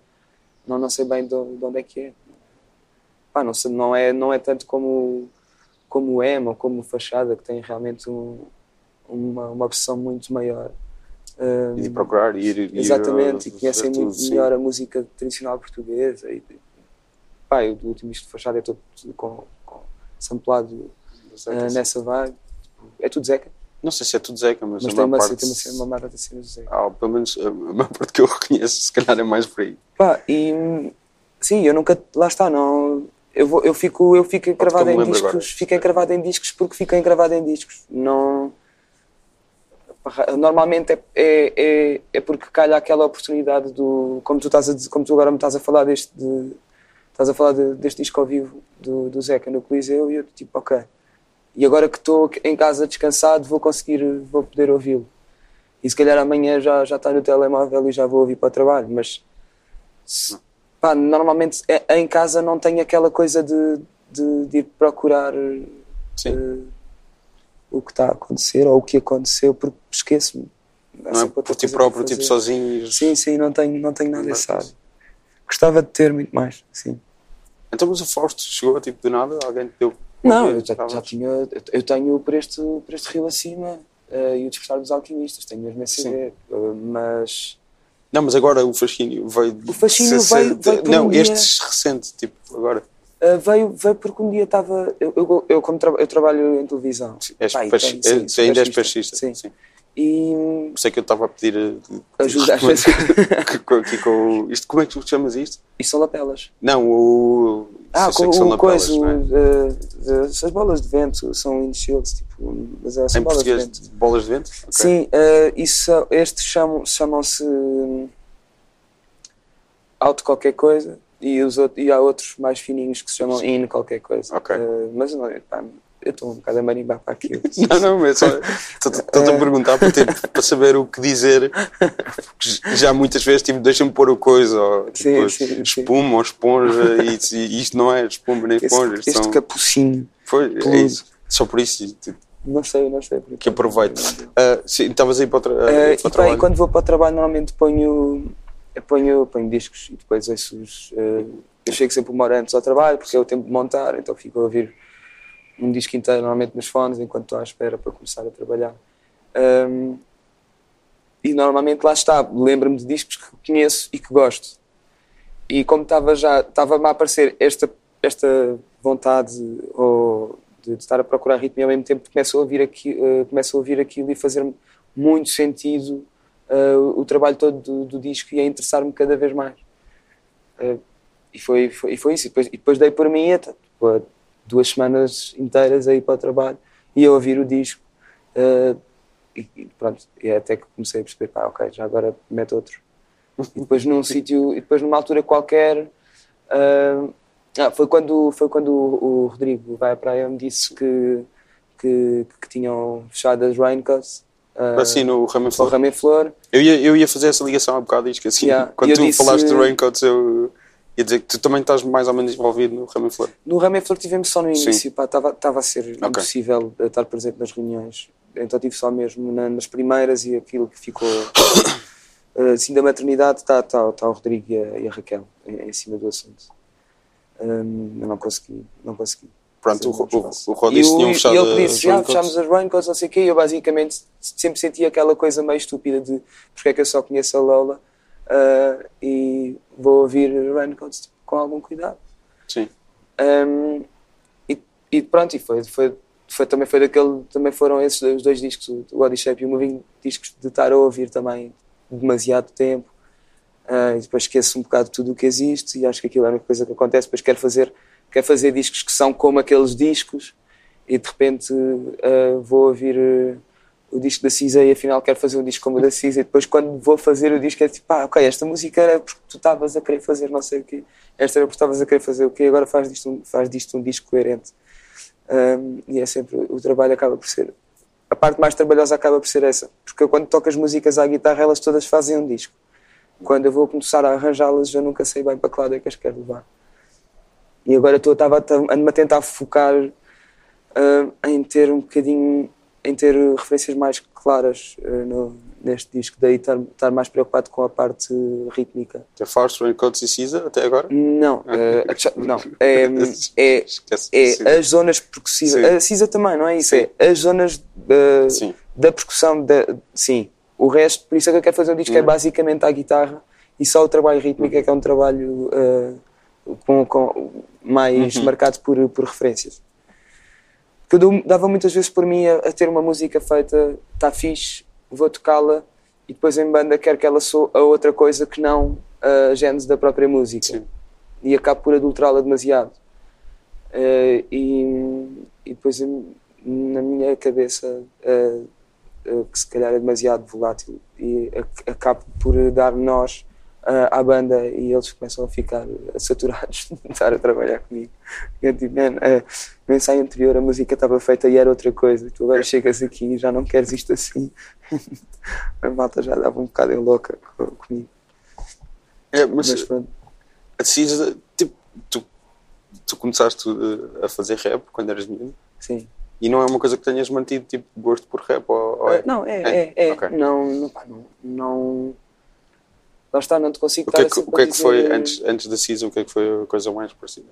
não, não sei bem de, de onde é que é. Pá, não, sei, não, é, não é tanto como como o Emo ou como o Fachada, que tem realmente um, uma, uma obsessão muito maior. E de procurar, e ir, ir Exatamente, uh, e conhecem muito tudo, sim. melhor a música tradicional portuguesa. E, pá, o último disco de Fachada é todo com, com samplado uh, sim. nessa vibe. É tudo Zeca, Não sei se é tudo Zeca, mas, mas a tem uma, parte... tem uma, uma marca de cenas Zeca. Ah, pelo menos a maior parte que eu reconheço, se calhar é mais por aí. Pá, e sim, eu nunca, lá está, não. Eu, vou, eu fico, eu fico encravado em discos, agora. fico encravado em discos porque fico encravado em discos. Não. Normalmente é, é, é, é porque calha aquela oportunidade do. Como tu, estás a, como tu agora me estás a falar deste. De, estás a falar de- deste disco ao vivo do, do Zeca no Coliseu e eu tipo, ok. E agora que estou em casa descansado vou conseguir, vou poder ouvi-lo. E se calhar amanhã já, já está no telemóvel e já vou ouvir para o trabalho, mas se- pá, normalmente é- em casa não tenho aquela coisa de, de, de ir procurar eh, o que está a acontecer ou o que aconteceu porque esqueço-me. Há não é por ti próprio, tipo sozinho. Sim, sim, não tenho, não tenho nada desse hábito. Gostava de ter muito mais, sim. Então, mas o Fausto chegou tipo do nada, alguém te deu. Não, eu já, já tinha. eu- tenho por este, por este rio acima eh, e o Despertar dos Alquimistas, tenho mesmo esse Sim. CD, eh, mas. Não, mas agora o fascínio veio. O fascínio veio- veio Não, um dia- este recente, tipo, agora. Uh, veio, veio porque um dia estava. Eu, eu, eu como tra- eu trabalho em televisão. És Pá, e peixe- tenho- sim, ainda és peixista, peixista. Sim. E. É que eu estava a pedir. eh, Ajuda às é que- com- isto, como é que tu chamas isto? E são lapelas. Não, o. Ah, sei com o lapelas, coisa. é? uh, uh, as bolas de vento são windshields, tipo. Mas uh, são Em bolas de vento. bolas de vento? Ok. Sim, uh, isso, estes chamam- chamam-se. hum, Auto qualquer coisa. E, os, e há outros mais fininhos que se chamam in qualquer coisa. Ok. Uh, mas não, pá, Eu estou um bocado a marimbar para aquilo. Não, não, mas só estou-te a perguntar para, ter, para saber o que dizer. Porque já muitas vezes tipo, deixa-me pôr o coisa, ou tipo, Sim, sim, sim. espuma ou esponja, e, e isto não é espuma nem Este, esponja. isto este são- capucinho. Foi, é isso. Só por isso tipo, Não sei, não sei. que aproveito. Ah, sim, estavas aí para tra Eh, para o e trabalho. e quando vou para o trabalho normalmente ponho, ponho, ponho discos e depois ouço os. eh, eu chego sempre uma hora antes ao trabalho porque é o tempo de montar, então fico a ouvir um disco inteiro normalmente nos fones enquanto estou à espera para começar a trabalhar. Ahm, e normalmente lá está, lembro-me de discos que conheço e que gosto. E como estava já, estava-me a aparecer esta, esta vontade ou de, de estar a procurar ritmo e ao mesmo tempo começo a ouvir, aqui, eh, começo a ouvir aquilo e fazer muito sentido eh, o, trabalho todo do, do disco e a interessar-me cada vez mais. Eh, e, foi, foi, e foi isso. E depois, e depois dei por mim tipo, há duas semanas inteiras a ir para o trabalho e a ouvir o disco. eh, e, pronto, e é até que comecei a perceber, pá, ok, já agora mete outro. E depois num sítio, e depois numa altura qualquer, ah, ah, foi quando, foi quando o, o Rodrigo vai à praia me disse que, que, que tinham fechado as Raincoats. ah, Assim no Ramo Flor. Ramo Flor. Eu ia, eu ia fazer essa ligação há bocado e esqueci. Yeah. Quando Eu tu disse- falaste de Raincoats, eu ia dizer que tu também estás mais ou menos envolvido no Ramo Flor. No Ramo em Flor tivemos só no início, estava a ser impossível estar presente nas reuniões. Então tive só mesmo na- nas primeiras e aquilo que ficou ah, assim da maternidade está tá, tá o Rodrigo e a, e a Raquel em, em cima do assunto. Hum, eu não consegui, não consegui. Pronto, o, o, o Rod E, disse tinham e fechado ele que as disse, já Raincoats. fechámos as raincoats, não sei o quê, e eu basicamente sempre senti aquela coisa meio estúpida de porque é que eu só conheço a Lola ah, e vou ouvir raincoats tipo, com algum cuidado. Sim. Um, e, e pronto, e foi, foi, foi, também, foi daquele, também foram esses os dois discos, o Body Shape e o Moving, discos de estar a ouvir também demasiado tempo. Ah, e depois esqueço um bocado tudo o que existe e acho que aquilo é uma coisa que acontece. Depois quero fazer, quero fazer discos que são como aqueles discos e de repente ah, vou ouvir o disco da Cisa e afinal quero fazer um disco como o da Cisa e depois quando vou fazer o disco é tipo, ah, ok, esta música era porque tu estavas a querer fazer não sei o quê, esta era porque estavas a querer fazer o quê, agora faz disto um, faz disto um disco coerente. Um, e é sempre, o trabalho acaba por ser, a parte mais trabalhosa acaba por ser essa, porque quando toco as músicas à guitarra elas todas fazem um disco. Quando eu vou começar a arranjá-las eu nunca sei bem para que lado é que as quero levar. E agora estou ando-me a tentar focar ah, em ter um bocadinho, em ter referências mais claras ah, no- neste disco, daí estar, estar mais preocupado com a parte rítmica. The Farce, Raincoats e Cisa, até agora? Não, cha- não, é, é, é as zonas percussivas. Sim. A Cisa também, não é isso? Sim. É as zonas Sim. da percussão, da, sim. O resto, por isso é que eu quero fazer um disco, que é Hum. basicamente a guitarra e só o trabalho rítmico é que é um trabalho ah, com, com- mais Uhum. marcado por, por referências. Porque eu dava muitas vezes por mim a, a ter uma música feita, está fixe, vou tocá-la e depois em banda quero que ela soe a outra coisa que não a gênese da própria música Sim. e acabo por adulterá-la demasiado. Eh, e, e depois na minha cabeça eh, eh, que se calhar é demasiado volátil e ac- acabo por dar nós ah, à banda e eles começam a ficar saturados de estar a trabalhar comigo. Eu digo, "Man, eh, no ensaio anterior a música estava feita e era outra coisa, tu agora chegas aqui e já não queres isto assim. a malta já dava um bocado em louca co- comigo. É, mas Mas pronto. a Cisa, tipo, tu, tu começaste uh, a fazer rap quando eras miúdo Sim. e não é uma coisa que tenhas mantido, tipo, gosto por rap ou, ou é? Não, é, É? é, é. Ok. Não, não, não, não. Lá está, não te consigo O que, é que, assim o que é que foi, antes, antes da Cisa, o que é que foi a coisa mais parecida?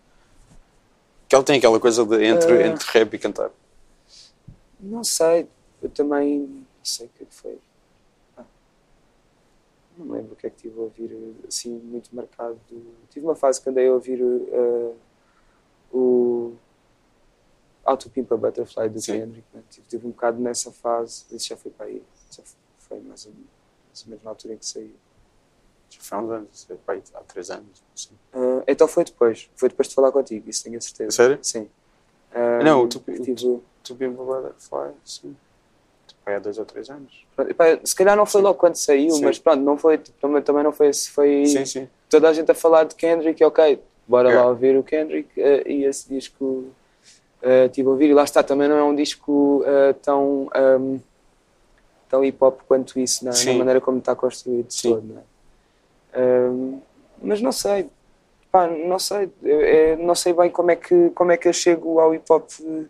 Que ela tem aquela coisa de entre, Ah. entre rap e cantar. Não sei, eu também não sei o que é que foi. Ah, não lembro o que é que tive a ouvir assim muito marcado. Tive uma fase que andei a ouvir uh, o Auto Pimpa Butterfly do. Kendrick. Né? Tive, tive um bocado nessa fase, isso já foi para aí, já foi mais ou, mais ou menos na altura em que saiu. Já foi há uns anos, pá, há três anos. Ah, então foi depois, foi depois de falar contigo, isso tenho a certeza. Sério? Sim. Ah, Não, tu- tive, Tu bem Butterfly, sim. Tipo, há dois ou três anos. Pronto, se calhar não foi Sim. logo quando saiu, Sim. mas pronto, não foi, também, também não foi, foi Sim, toda a gente a falar de Kendrick, ok, bora lá ouvir o Kendrick eh, e esse disco Uh, estive a ouvir e lá está, também não é um disco uh, tão, um, tão hip hop quanto isso, na, na maneira como está construído Sim. todo, não é? Mas não sei, pá, não sei, eu não sei bem como é, que, como é que eu chego ao hip hop eh,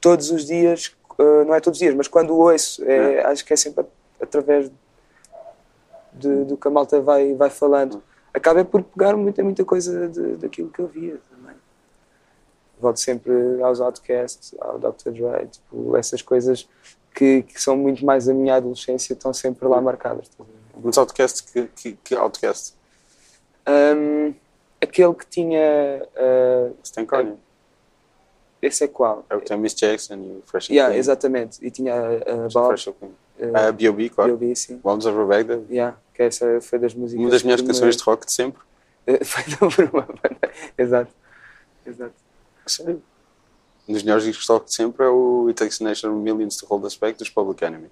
todos os dias, uh, não é todos os dias, mas quando o ouço, é, acho que é sempre através de- do que a malta vai, vai falando. Acaba por pegar muita, muita coisa de- daquilo que eu via também. Volto sempre aos Outcasts, ao Dr. Dre, tipo, essas coisas que, que são muito mais a minha adolescência estão sempre lá marcadas. a ver? Mas Outcast, que, que, que Outcast? Um, aquele que tinha. uh, Você tem Kanye. esse é qual? É o que tem Miss Jackson e o Fresh Yeah, Clean. exatamente. E tinha O Bob, Fresh uh, B.O.B., claro. B.O.B., sim. Walls of Baghdad. Yeah, que essa foi das músicas. Uma das melhores canções de rock de sempre. Feita por uma banda. Exato. Exato. Sério? Um dos melhores discos de rock de sempre é o It Takes a Nation of Millions to Hold Us Back dos Public Enemy.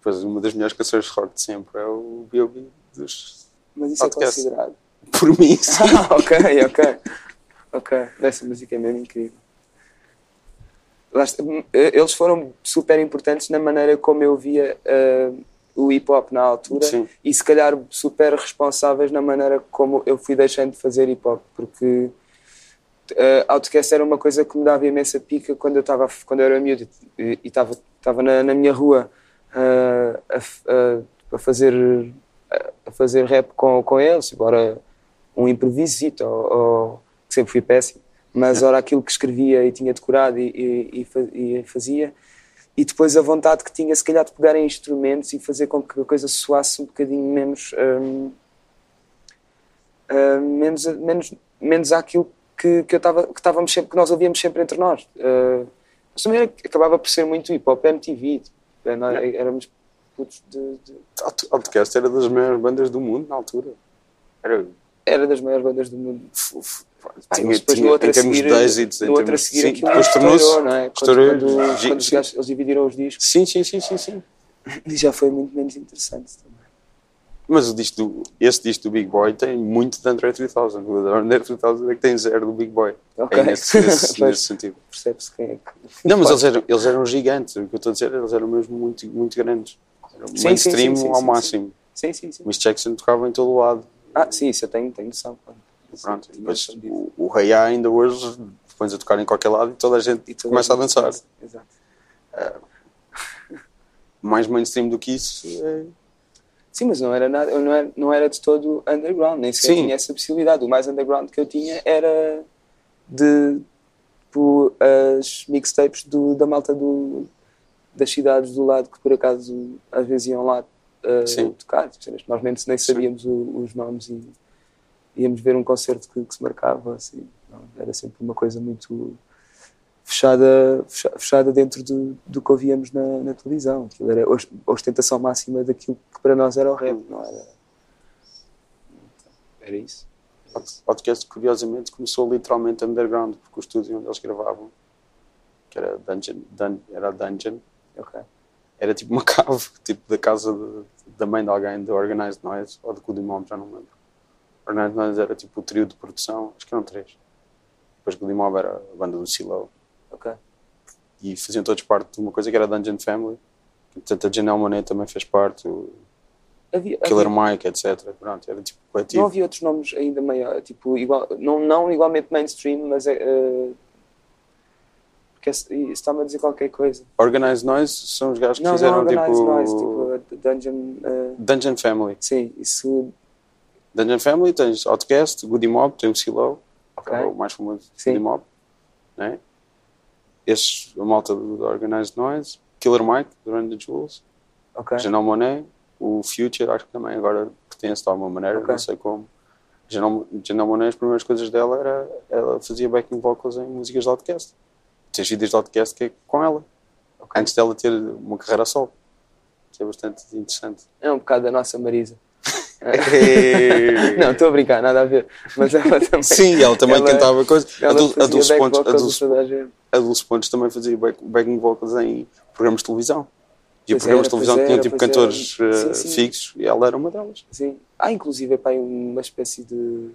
Depois uma das melhores canções de rock de sempre é o B.O.B. dos... Mas isso é Outcast. considerado. Por mim, sim. Ah, ok, ok. Ok. Essa música é mesmo incrível. Lá está- Eles foram super importantes na maneira como eu via eh, o hip hop na altura Sim. e se calhar super responsáveis na maneira como eu fui deixando de fazer hip hop porque uh, Outcast era uma coisa que me dava imensa pica quando eu estava quando eu era miúdo e e estava estava na, na minha rua uh, a, a- fazer a fazer rap com, com eles embora um improvisito ou, ou- que sempre fui péssimo mas ora aquilo que escrevia e tinha decorado e, e, e fa- fazia e depois a vontade que tinha se calhar de pegar em instrumentos e fazer com que a coisa soasse um bocadinho menos hum, hum, menos menos menos àquilo que, que eu que estávamos sempre que nós ouvíamos sempre entre nós. Uh, mas também acabava por ser muito hip hop MTV tipo, é, nós éramos putos de, de- Out- Outcast era das maiores bandas do mundo na altura. Era... era das maiores bandas do mundo f- f- Ah, tinha, depois tinha, no outro em termos seguir, de êxitos, no outro a seguir sim, aquilo estourou, não é? Quando, quando, quando eles dividiram os discos Sim, sim, sim, sim, sim. e já foi muito menos interessante também. Mas o disco do, esse disco do Big Boy tem muito de Andre 3000. O Andre 3000 é que tem zero do Big Boy. Ok. É nesse, nesse, nesse sentido. Percebe-se quem é que. Não, mas eles eram, eles eram gigantes. O que eu estou a dizer, eles eram mesmo muito, muito grandes. Eram Sim, mainstream sim, sim, ao máximo. Sim, sim, sim. Miss Jackson tocava em todo o lado. Ah, sim, isso eu tenho, tenho noção. Pronto, Sim, depois o, o Rei ainda hoje pões a tocar em qualquer lado e toda a gente toda começa a dançar. dança, Exato. Mais mainstream do que isso é... Sim, mas não era nada, eu não era, não era de todo underground, nem sequer Sim. tinha essa possibilidade. O mais underground que eu tinha era de tipo, as mixtapes do, da malta do, das cidades do lado que por acaso às vezes iam lá uh, tocar. Nós nem, nem sabíamos o- os nomes e íamos ver um concerto que, que se marcava. Assim. Não, era sempre uma coisa muito fechada, fecha- fechada dentro do, do que ouvíamos na, na televisão. Aquilo era a ostentação máxima daquilo que para nós era o rap, não era? Era isso. O podcast, curiosamente, começou literalmente underground, porque o estúdio onde eles gravavam, que era Dungeon, Dun, era a Dungeon, Ok. era tipo uma cave, tipo da casa de- da mãe de alguém, da Organized Noise, ou do Goody Mob, já não me lembro. Organized Noise era tipo o trio de produção, acho que eram três. Depois Goody Mob era a banda do Silo. Ok. E faziam todos parte de uma coisa que era a Dungeon Family. Portanto, a Janelle Monet também fez parte, o Havia, Killer havia- Mike, etc. Pronto, era tipo não coletivo. havia outros nomes ainda maior, tipo, igual, não, não igualmente mainstream, mas é. eh, porque está-me a dizer qualquer coisa. Organized Noise são os gajos que Não, fizeram não Organized tipo, Noise, tipo, Dungeon. eh, Dungeon Family. sim, isso. Dungeon Family, tens Outcast, Goody Mob, tem o Silo, Ok. que é o mais famoso. Goody Mob. Né? Esses, a malta do Organized Noise, Killer Mike, do Run the Jewels, Ok. Janelle Monet, o Future, acho que também agora pertence de alguma maneira, Ok. não sei como. Janelle, Janelle Monet, as primeiras coisas dela era ela fazia backing vocals em músicas de Outcast. Tem vídeos de Outcast que é com ela, ok. antes dela ter uma carreira solo. Isso é bastante interessante. É um bocado da nossa Marisa. não, estou a brincar, nada a ver. Mas ela também. Sim, ela também Ela- cantava coisas. A Dulce Pontes, a Dulce- a Dulce Pontes também fazia back- backing vocals em programas de televisão. E Pois programas era, de televisão tinham tipo cantores era. eh, Sim, sim. fixos e ela era uma delas. Sim. Há inclusive uma espécie de.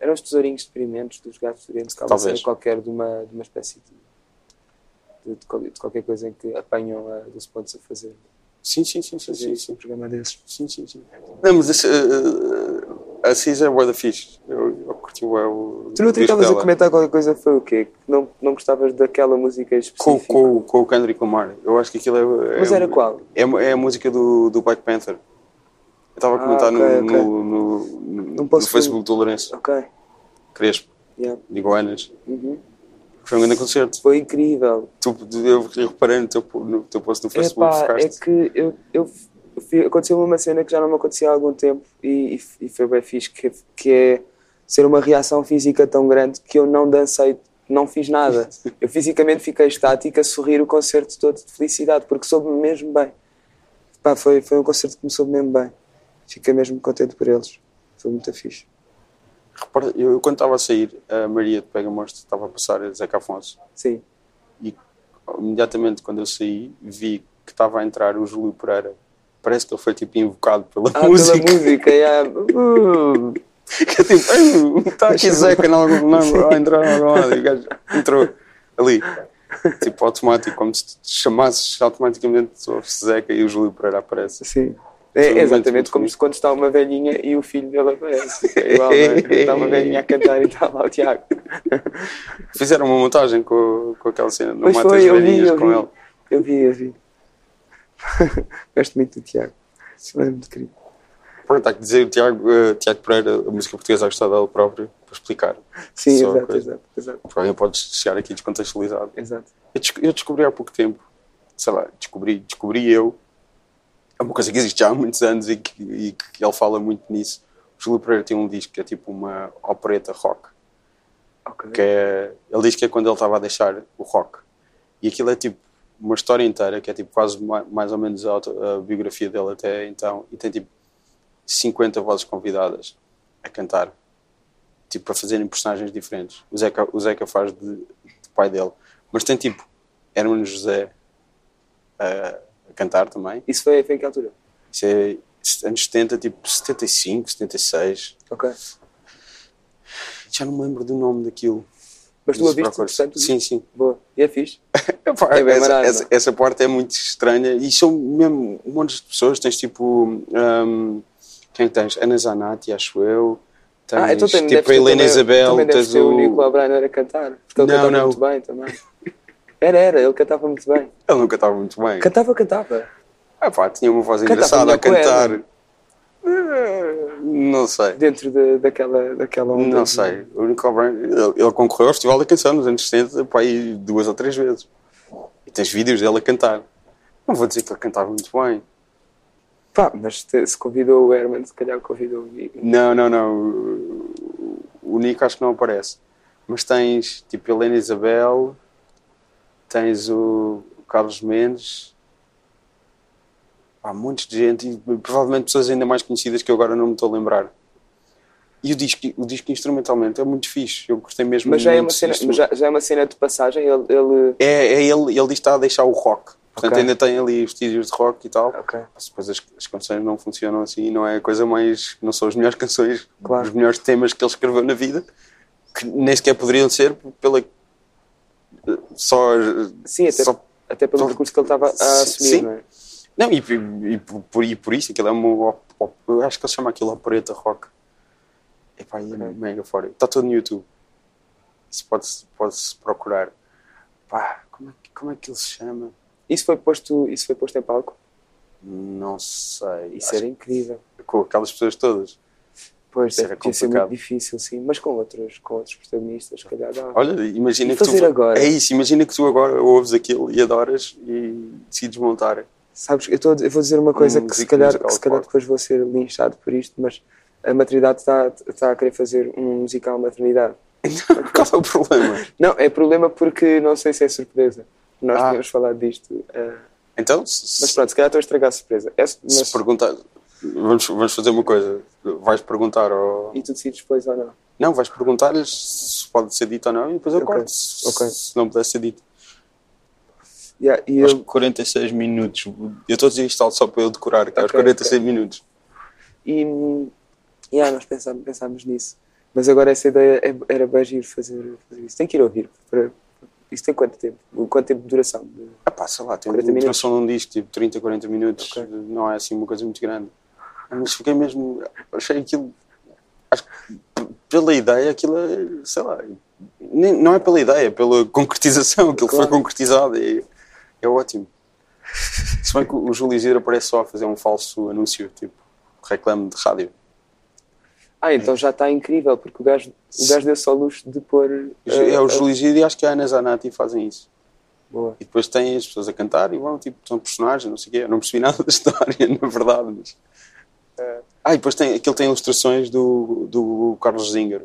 Eram os tesourinhos de experimentos dos gatos doentes, Talvez. qualquer de uma, de uma espécie de, de, de de qualquer coisa em que apanham a dos pontos a fazer, Sim, sim, sim, sim, sim, sim. um programa desses. Sim, sim, sim. Não, mas esse, uh, a Cis é bué da fixe. Eu, eu curti o Tu não o te disco estavas a comentar qualquer coisa, foi o quê? Que não, não gostavas daquela música com, específica? com, com o Kendrick Lamar. Eu acho que aquilo é. Mas é, era qual? É, é a música do, do Black Panther. Eu estava a Ah, comentar ok, no, ok. no, no, no- Não posso no Facebook do Lourenço Ok, Crespo, yeah. de Iguanas. Uhum. Foi um grande concerto. Foi incrível. Tu, eu, eu reparei no teu, no teu post no Facebook. Epá, é ficaste. que eu, eu, eu aconteceu uma cena que já não me acontecia há algum tempo e, e, e foi bem fixe, que, que é ser uma reação física tão grande que eu não dancei, não fiz nada. Eu fisicamente fiquei estática a sorrir o concerto todo de felicidade, porque soube-me mesmo bem. Pá, foi, foi um concerto que me soube mesmo bem. Fiquei mesmo contente por eles. Foi muito fixe. Repara, eu, quando estava a sair, a Maria de Pega Monstro estava a passar a Zeca Afonso. Sim. E imediatamente quando eu saí, vi que estava a entrar o Júlio Pereira. Parece que ele foi tipo invocado pela Ah, música. pela música, yeah. Uh, Que é tipo, está aqui Zeca não, não, a entrar lado. E o gajo entrou ali. Tipo, automático, como se te chamasses automaticamente ouve-se Zeca e o Júlio Pereira aparece. Sim. É exatamente como se quando está uma velhinha e o filho dele aparece. É igual, é? Está uma velhinha a cantar e está lá o Tiago. Fizeram uma montagem com, com aquela cena, não eu vi, velhinhas com vi. ele. Eu vi, eu vi. Gosto muito do Tiago. É muito querido. Pronto, há que dizer o Tiago, eh, Tiago Pereira, a música portuguesa a gostar dele próprio, para explicar. Sim, Só exato, exato, exato, Porque alguém pode chegar aqui descontextualizado. exato. Eu, eu descobri há pouco tempo, sei lá, descobri, descobri eu, é uma coisa que existe já há muitos anos e que, e que ele fala muito nisso. O Júlio Pereira tem um disco que é tipo uma opereta rock, Ok. que é, ele diz que é quando ele estava a deixar o rock. E aquilo é tipo uma história inteira, que é tipo quase ma- mais ou menos a, auto- a biografia dele até então, e tem tipo 50 vozes convidadas a cantar, tipo para fazerem personagens diferentes. O Zeca, o Zeca faz de, de pai dele, mas tem tipo Hermano José a cantar também. Isso foi, foi em que altura? Isso é anos 70, tipo 75, 76. Ok. Já não me lembro do nome daquilo. Mas tu a viste, portanto? Sim, sim. Boa. E é fixe? Epá, É essa, marado, essa, não? essa parte é muito estranha e são mesmo um monte de pessoas. Tens tipo. hum, quem é que tens? Ana Zanatti, acho eu. Tens ah, então tem, tipo a Helena também- Isabel. Também Tens o o. Nicolau Breiner a cantar. Porque ele Não, cantava não. muito bem também. Era, era. Ele cantava muito bem. Ele nunca estava muito bem. Cantava, cantava. Ah, pá, tinha uma voz Cantava engraçada a cantar. Eh, Não sei. Dentro de, daquela, daquela onda. Não sei. O Brown, ele, ele concorreu ao Festival da Canção nos anos 70, pá, aí duas ou três vezes. E tens vídeos dele a cantar. Não vou dizer que ele cantava muito bem. Pá, mas te- se convidou o Herman, se calhar convidou o Nico. Não, não, não. O- O Nico acho que não aparece. Mas tens tipo Helena Isabel, tens o Carlos Mendes, há de gente e provavelmente pessoas ainda mais conhecidas que eu agora não me estou a lembrar. E o disco, o disco instrumentalmente é muito fixe. Eu gostei mesmo Mas já é, uma cena, já, já é uma cena de passagem. Ele. ele... É, é ele, ele está a deixar o rock. Portanto, Ok. ainda tem ali vestígios de rock e tal. Ok. Mas Depois as, as canções não funcionam assim, não é a coisa mais. Não são as melhores canções, Claro. os melhores temas que ele escreveu na vida, que nem sequer poderiam ser pela. Só. Sim, até, só- até pelo só- percurso que ele estava a assumir, Sim. não é? não, e, e, por, e por isso, aquilo é uma. Eu acho que ele chama aquilo opereta rock. Epá, e é mega fora. Está todo no YouTube. Isso pode-se pode procurar. Pá, como é, que- como é que ele se chama? Isso foi posto, isso foi posto em palco? Não sei. Isso Acho era incrível. com aquelas pessoas todas. Pois, Isso era ter sido muito difícil, sim. Mas com outros, com outros protagonistas, se calhar dá. Olha, imagina E que fazer tu. agora? É isso, imagina que tu agora ouves aquilo e adoras e decides montar. Sabes, eu, tô, eu vou dizer uma coisa Um que se calhar, musical que se calhar depois vou ser linchado por isto, mas a maternidade está, está a querer fazer um musical maternidade. Qual é o problema? Não, é problema porque não sei se é surpresa. Nós Ah. tínhamos falado disto. eh, Então, se, mas pronto, se calhar estou a estragar a surpresa. É, se mas- perguntar. Vamos, vamos fazer uma coisa. Vais perguntar ao. E tu decides depois ou não? Não, vais perguntar-lhes se pode ser dito ou não e depois eu Ok, corto. Se, ok. se não puder ser dito. Yeah, e Aos eu, 46 minutos. Eu estou a dizer isto só para eu decorar, que é aos Ok, 46 minutos. E yeah, nós pensámos, pensámos nisso. Mas agora essa ideia é- era bem giro fazer, fazer isso. Tem que ir ouvir. Para, isso tem quanto tempo? Quanto tempo de duração? De- Ah pá, sei lá, tem 40 uma minutos. duração de um disco, tipo 30, 40 minutos, Ok. não é assim uma coisa muito grande. Mas fiquei mesmo, achei aquilo, acho que pela ideia, aquilo é, sei lá, nem- não é pela ideia, é pela concretização, aquilo Claro. foi concretizado e é ótimo. Se bem que o Júlio Isidro aparece só a fazer um falso anúncio, tipo, reclame de rádio. Ah, então já está incrível, porque o gajo, o gajo deu só luxo de pôr. É o eh, Júlio Isidro e acho que a Ana Zanatti fazem isso. Boa. E depois tem as pessoas a cantar e vão, tipo, são personagens, não sei o quê. Eu não percebi nada da história, na verdade, mas... Ah, e depois tem, aquilo tem ilustrações do, do Carlos Zinger,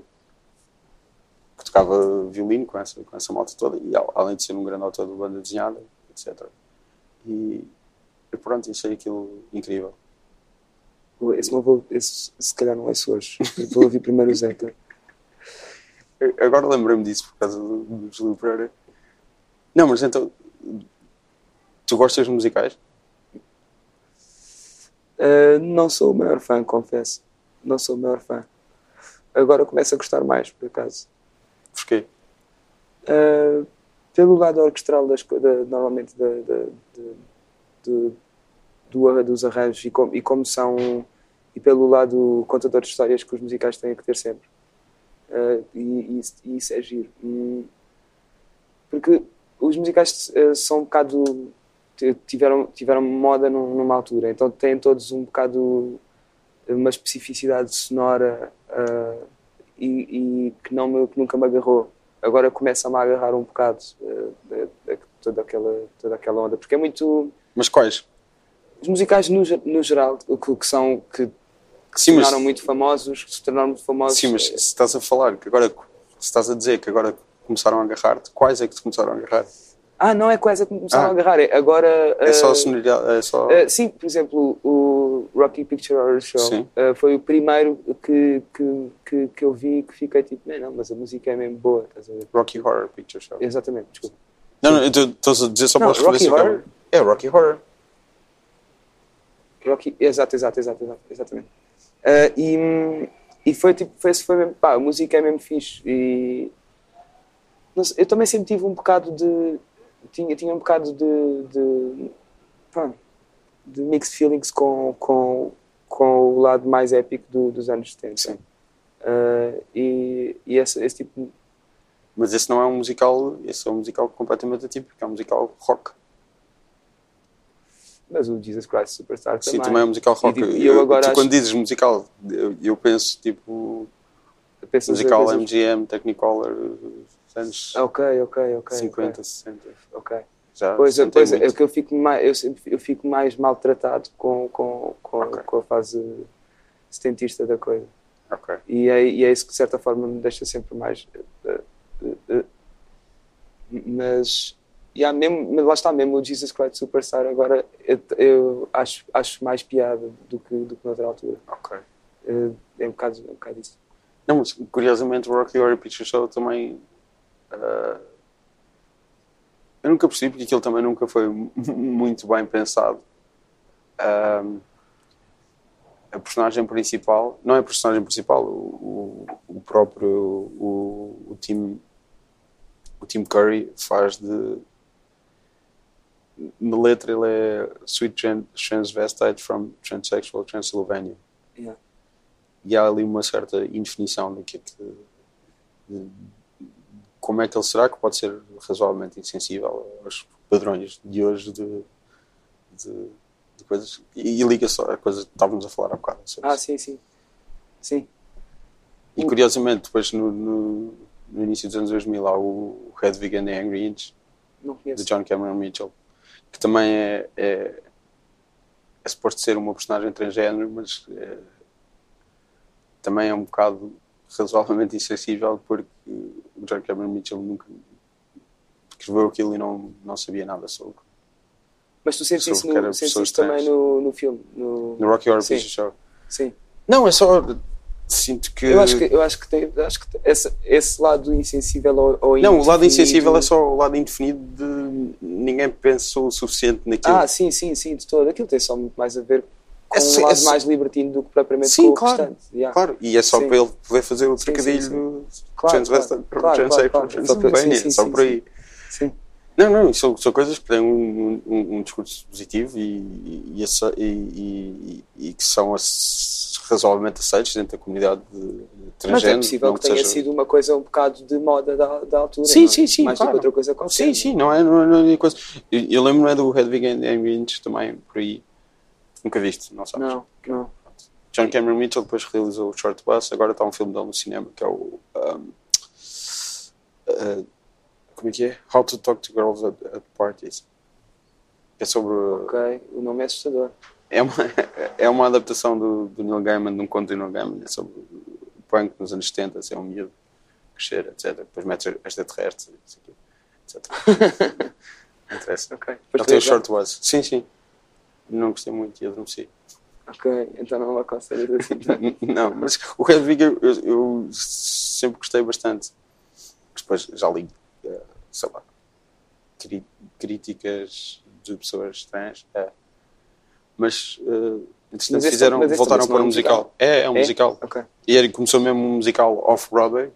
que tocava violino com essa, com essa malta toda, e al- além de ser um grande autor de banda desenhada, etc. E, e pronto, achei aquilo incrível. Esse, não vou, esse se calhar não é hoje. Vou ouvir primeiro o Zeca. Agora lembrei-me disso por causa do, do Júlio Pereira. Não, mas então... Tu gostas de musicais? Uh, não sou o maior fã, confesso. Não sou o maior fã. Agora começo a gostar mais, por acaso. Porquê? Uh, pelo lado orquestral, das, da, normalmente, da, da, de- do, dos arranjos e como, e como são. E pelo lado contador de histórias que os musicais têm que ter sempre. Uh, e, e isso, é giro. Porque os musicais eh, são um bocado. Tiveram, tiveram moda num- numa altura, então têm todos um bocado uma especificidade sonora ah, e, e que, não me- que nunca me agarrou. Agora começa-me a agarrar um bocado de- de- toda, aquela, toda aquela onda, porque é muito. Mas quais? Os musicais, no, no geral, que, que são. que, que se Sim, mas- tornaram muito famosos, que se tornaram muito famosos. Sim, mas se eh, estás a falar que agora, se estás a dizer que agora começaram a agarrar-te, quais é que te começaram a agarrar? Ah, não é quase que me começaram Ah. a agarrar. é Agora. É só ah, a sonoridade, é só... Uh, sim, por exemplo, o Rocky Picture Horror Show uh, foi o primeiro que, que, que, que eu vi que fiquei tipo, não, não, mas a música é mesmo boa, estás a ver? Rocky Horror Picture Show. Exatamente, desculpa. Não, não, estou a dizer só para Rocky que Horror? É, Rocky Horror. Rocky, exato, exato, exato, exato exatamente. Uh, e, e foi tipo, foi, foi mesmo, pá, a música é mesmo fixe. E sei, eu também sempre tive um bocado de. Tinha, tinha um bocado de. de, pá, de mixed feelings com, com, com o lado mais épico do- dos anos 70. Sim. Uh, e e esse, esse tipo. Mas esse não é um musical, esse é um musical completamente atípico, é um musical rock. Mas o Jesus Christ Superstar também. Sim, também é um musical rock. E, tipo, e eu agora tu, acho- quando dizes musical, eu, eu penso tipo musical MGM, Technicolor, anos Ok, ok, ok. 50, 60. Ok. Já Pois, é, pois é, é que eu fico mais, eu, sempre- eu fico mais maltratado com, com, com, Ok. com a fase setentista da coisa. Ok. E é, e é isso que de certa forma me deixa sempre mais. eh, eh, eh, mas, yeah, mesmo, mas lá está mesmo o Jesus Christ Superstar. Agora eu, eu acho, acho mais piada do que, do que noutra altura. Ok. É um bocado, é um bocado isso. Não, mas curiosamente o Rocky Horror Picture Show também. Ah, eu nunca percebi porque aquilo também nunca foi muito bem pensado. Ah, a personagem principal, não é a personagem principal, o, o, o próprio o, o Tim o Tim Curry faz de na letra ele é Sweet Tran- Transvestite from Transsexual Transylvania Yeah. e há ali uma certa indefinição do que é que de- como é que ele será que pode ser razoavelmente insensível aos padrões de hoje de, de, de coisas e, e liga só a coisa que estávamos a falar há bocado Ah, sim, sim. Sim. e curiosamente depois no, no, no início dos anos 2000 há o Hedwig and the Angry Inch de. John Cameron Mitchell que também é, é, é suposto ser uma personagem transgénero mas é, também é um bocado razoavelmente insensível porque o John Cameron Mitchell nunca escreveu aquilo e não, não sabia nada sobre Mas tu sentes isso, no, sentes isso também no, no filme? No... no Rocky Horror. Picture Show Sim. não, é só sinto que, Eu acho que, eu acho que tem acho que esse, esse lado insensível ou, ou não, o lado insensível é só o lado indefinido de ninguém pensou o suficiente naquilo Ah, sim, sim, sim, de todo. Aquilo tem só muito mais a ver com É só- um é lado mais libertino do que propriamente Sim, com o claro. restante. Yeah. Claro, e é só Sim. para ele poder fazer o trocadilho Claro, claro, claro, Transexual, claro, claro. Transylvania, Sim, sim, só sim, por aí. Sim. Não, não, são, são coisas que têm um, um, um discurso positivo e, e, e, e- que são razoavelmente aceitos dentro da comunidade de, Mas transgênero. é possível não que tenha seja- sido uma coisa um bocado de moda da, da altura. Sim, é? sim, sim, Mais claro. do que outra coisa qualquer. Sim, sim, não é, não é, não é coisa. Eu, eu lembro é do Hedwig and Heinrich também, por aí. Nunca viste, não sabes? Não, não. John Cameron Mitchell depois realizou o Short Bus, agora está um filme dele no cinema que é o. um, uh, como é que é? How to Talk to Girls at, at Parties. É sobre. Ok, o nome é assustador. É uma, é uma adaptação do, do Neil Gaiman, de um conto do Neil Gaiman, é sobre o punk nos anos 70, assim, é um miúdo crescer, etc. Depois mete extraterrestres, aqui, etc. Não interessa. Ok. Ele tem o Short Bus. Sim, sim. Não gostei muito e adormeci. Ok, então não aconselhas assim. Não, mas o Hedwig eu, eu, eu sempre gostei bastante. Depois já li, eh, sei lá, cri- críticas de pessoas trans. É. Mas, uh, entretanto, fizeram, mas voltaram para um é um musical. musical? É, é um É? musical. Ok. E ele começou mesmo um musical off-Broadway.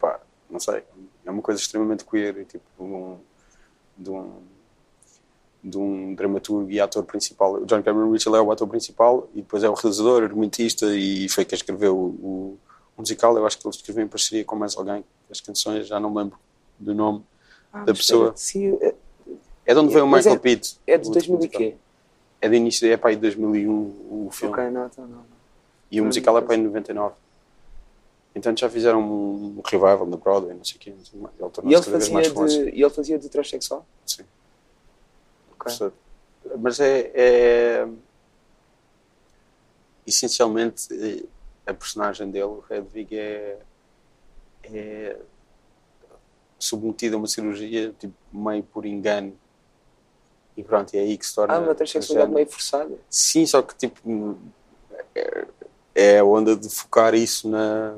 pá, Não sei, é uma coisa extremamente queer. e, Tipo, de um, de um, de um dramaturgo e ator principal. O John Cameron Mitchell é o ator principal e depois é o realizador, argumentista e foi quem escreveu o, o, musical. Eu acho que ele escreveu em parceria com mais alguém. As canções, já não me lembro do nome Ah, da pessoa. Sim, é- É de onde veio o Michael é- Pitt. é de o 2000 e quê? É de início, é para aí de 2001 o filme. Ok, não, então não. não. E o Não, musical é não para aí em 99. Então já fizeram um revival na Broadway, não sei o quê. não. Ele E ele fazia de, e ele fazia de transexual? Sim. Mas é, é- Essencialmente, eh, a personagem dele, o Hedwig, é, é submetida a uma cirurgia tipo, meio por engano. E pronto, é aí que se torna. Ah, uma transexualidade meio forçada. Sim, só que tipo é, é a onda de focar isso na,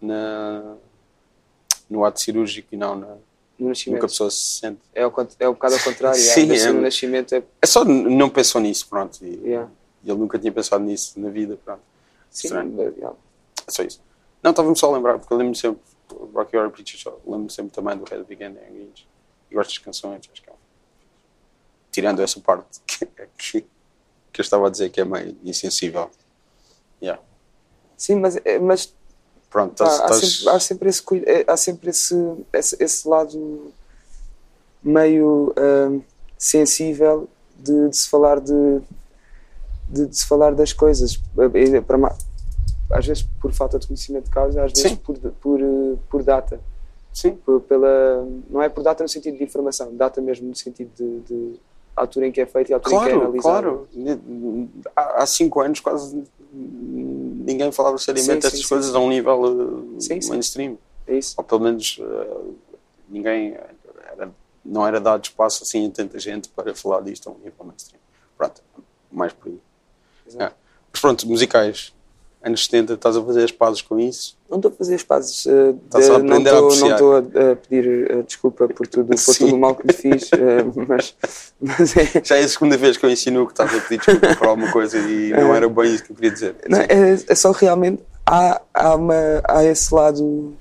na no ato cirúrgico e não na, No nascimento. que a pessoa se sente. É, o, é um bocado ao contrário. Sim, é, é- No nascimento é. É só não pensou nisso, pronto. E, Yeah. ele nunca tinha pensado nisso na vida, pronto. Sim, Estranho. yeah. É só isso. Não, estava-me só a lembrar, porque eu lembro-me sempre, Rocky Horror Picture Show, lembro-me sempre também do Hedwig and Heinrich. E gosto das canções, acho que é um... Tirando essa parte que, que, que eu estava a dizer que é meio insensível. Yeah. Sim, mas, é- mas Pronto, pá, estás... há, estás- sempre, há sempre esse é, há sempre esse, esse, esse lado meio hum, sensível de, de se falar de, de, de se falar das coisas. É, para às vezes por falta de conhecimento de causa às vezes por, por, eh, por data. Sim, por- pela não é por data no sentido de informação data mesmo no sentido de, de altura em que é feito e altura em que é claro, analisado. claro. Há, há cinco anos quase ninguém falava seriamente destas coisas sim. a um nível uh, Sim, sim. mainstream. é isso Ou pelo menos uh, ninguém era- não era dado espaço assim a tanta gente para falar disto a um nível mainstream. Pronto, mais por aí. É. Mas pronto, musicais. Anos 70, estás a fazer as pazes com isso? Não estou a fazer as pazes. eh, Estás a não aprender a. Não estou a, a pedir eh, desculpa por tudo, por tudo o mal que lhe fiz, eh, mas, mas é, Já é a segunda vez que eu ensino que estás a pedir desculpa por alguma coisa e não era bem isso que eu queria dizer. não, é, é só realmente há, há, uma, há esse lado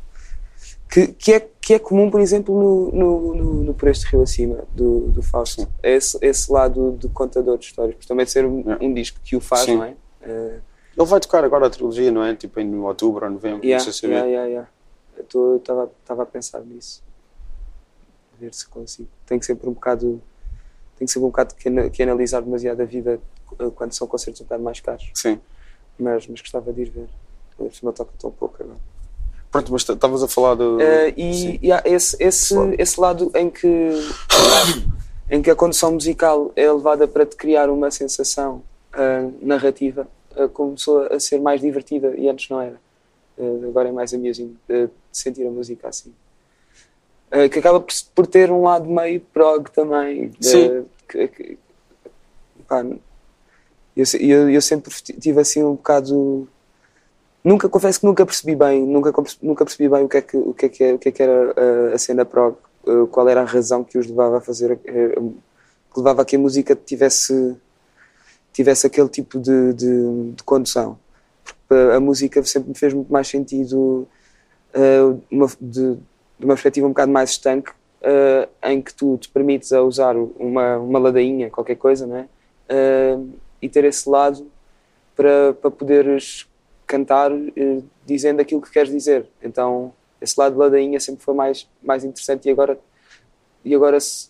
que, que, é, que é comum, por exemplo, no, no, no, no Por Este Rio Acima, do, do Fausto. Sim. É esse, esse lado de contador de histórias, por também ser um, É. um disco que o faz, Sim. não é? Eh, Ele vai tocar agora a trilogia, não é? Tipo em outubro ou novembro, Yeah, não sei se yeah, yeah, yeah. Eu estava a pensar nisso. Ver se consigo. Tem que sempre um bocado. Tem que sempre um bocado que, que analisar demasiado a vida eh, quando são concertos um bocado mais caros. Sim. Mas, mas gostava de ir ver. Por cima toca tão pouco agora. Pronto, mas estavas a falar do. Sim. e há esse, esse, Claro. esse lado em que, em que a condução musical é levada para te criar uma sensação ah, narrativa, começou a ser mais divertida e antes não era. Ah, agora é mais amusing de sentir a música assim. Que acaba por, ter um lado meio prog também. Sim. que- que- pá, eu, eu, eu sempre tive assim um bocado Nunca, confesso que nunca percebi bem, nunca, nunca percebi bem o que é que, o que, é que, é- o que, é que era a cena prog, qual era a razão que os levava a fazer, que levava a que a música tivesse, tivesse aquele tipo de, de, de condução. Porque a música sempre me fez muito mais sentido uh, uma, de, de uma perspectiva um bocado mais estanque, uh, em que tu te permites a usar uma, uma ladainha, qualquer coisa, não é? Uh, e ter esse lado para, para poderes cantar dizendo aquilo que queres dizer. Então, esse lado de ladainha sempre foi mais, mais interessante e agora, e agora se,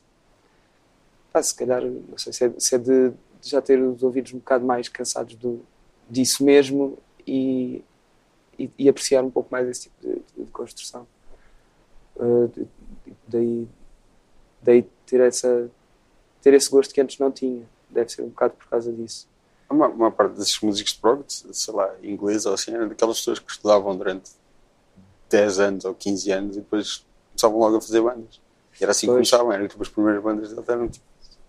pá, se calhar, não sei se é, se é de já ter os ouvidos um bocado mais cansados do, disso mesmo e, e, e apreciar um pouco mais esse tipo de, de construção. Uh, daí, daí ter, essa, ter esse gosto que antes não tinha. Deve ser um bocado por causa disso. Uma, uma parte desses músicos de prog, sei lá, inglês ou assim, era daquelas pessoas que estudavam durante 10 anos ou 15 anos e depois começavam logo a fazer bandas. E era assim que Pois. começavam, eram tipo as primeiras bandas deles eram tipo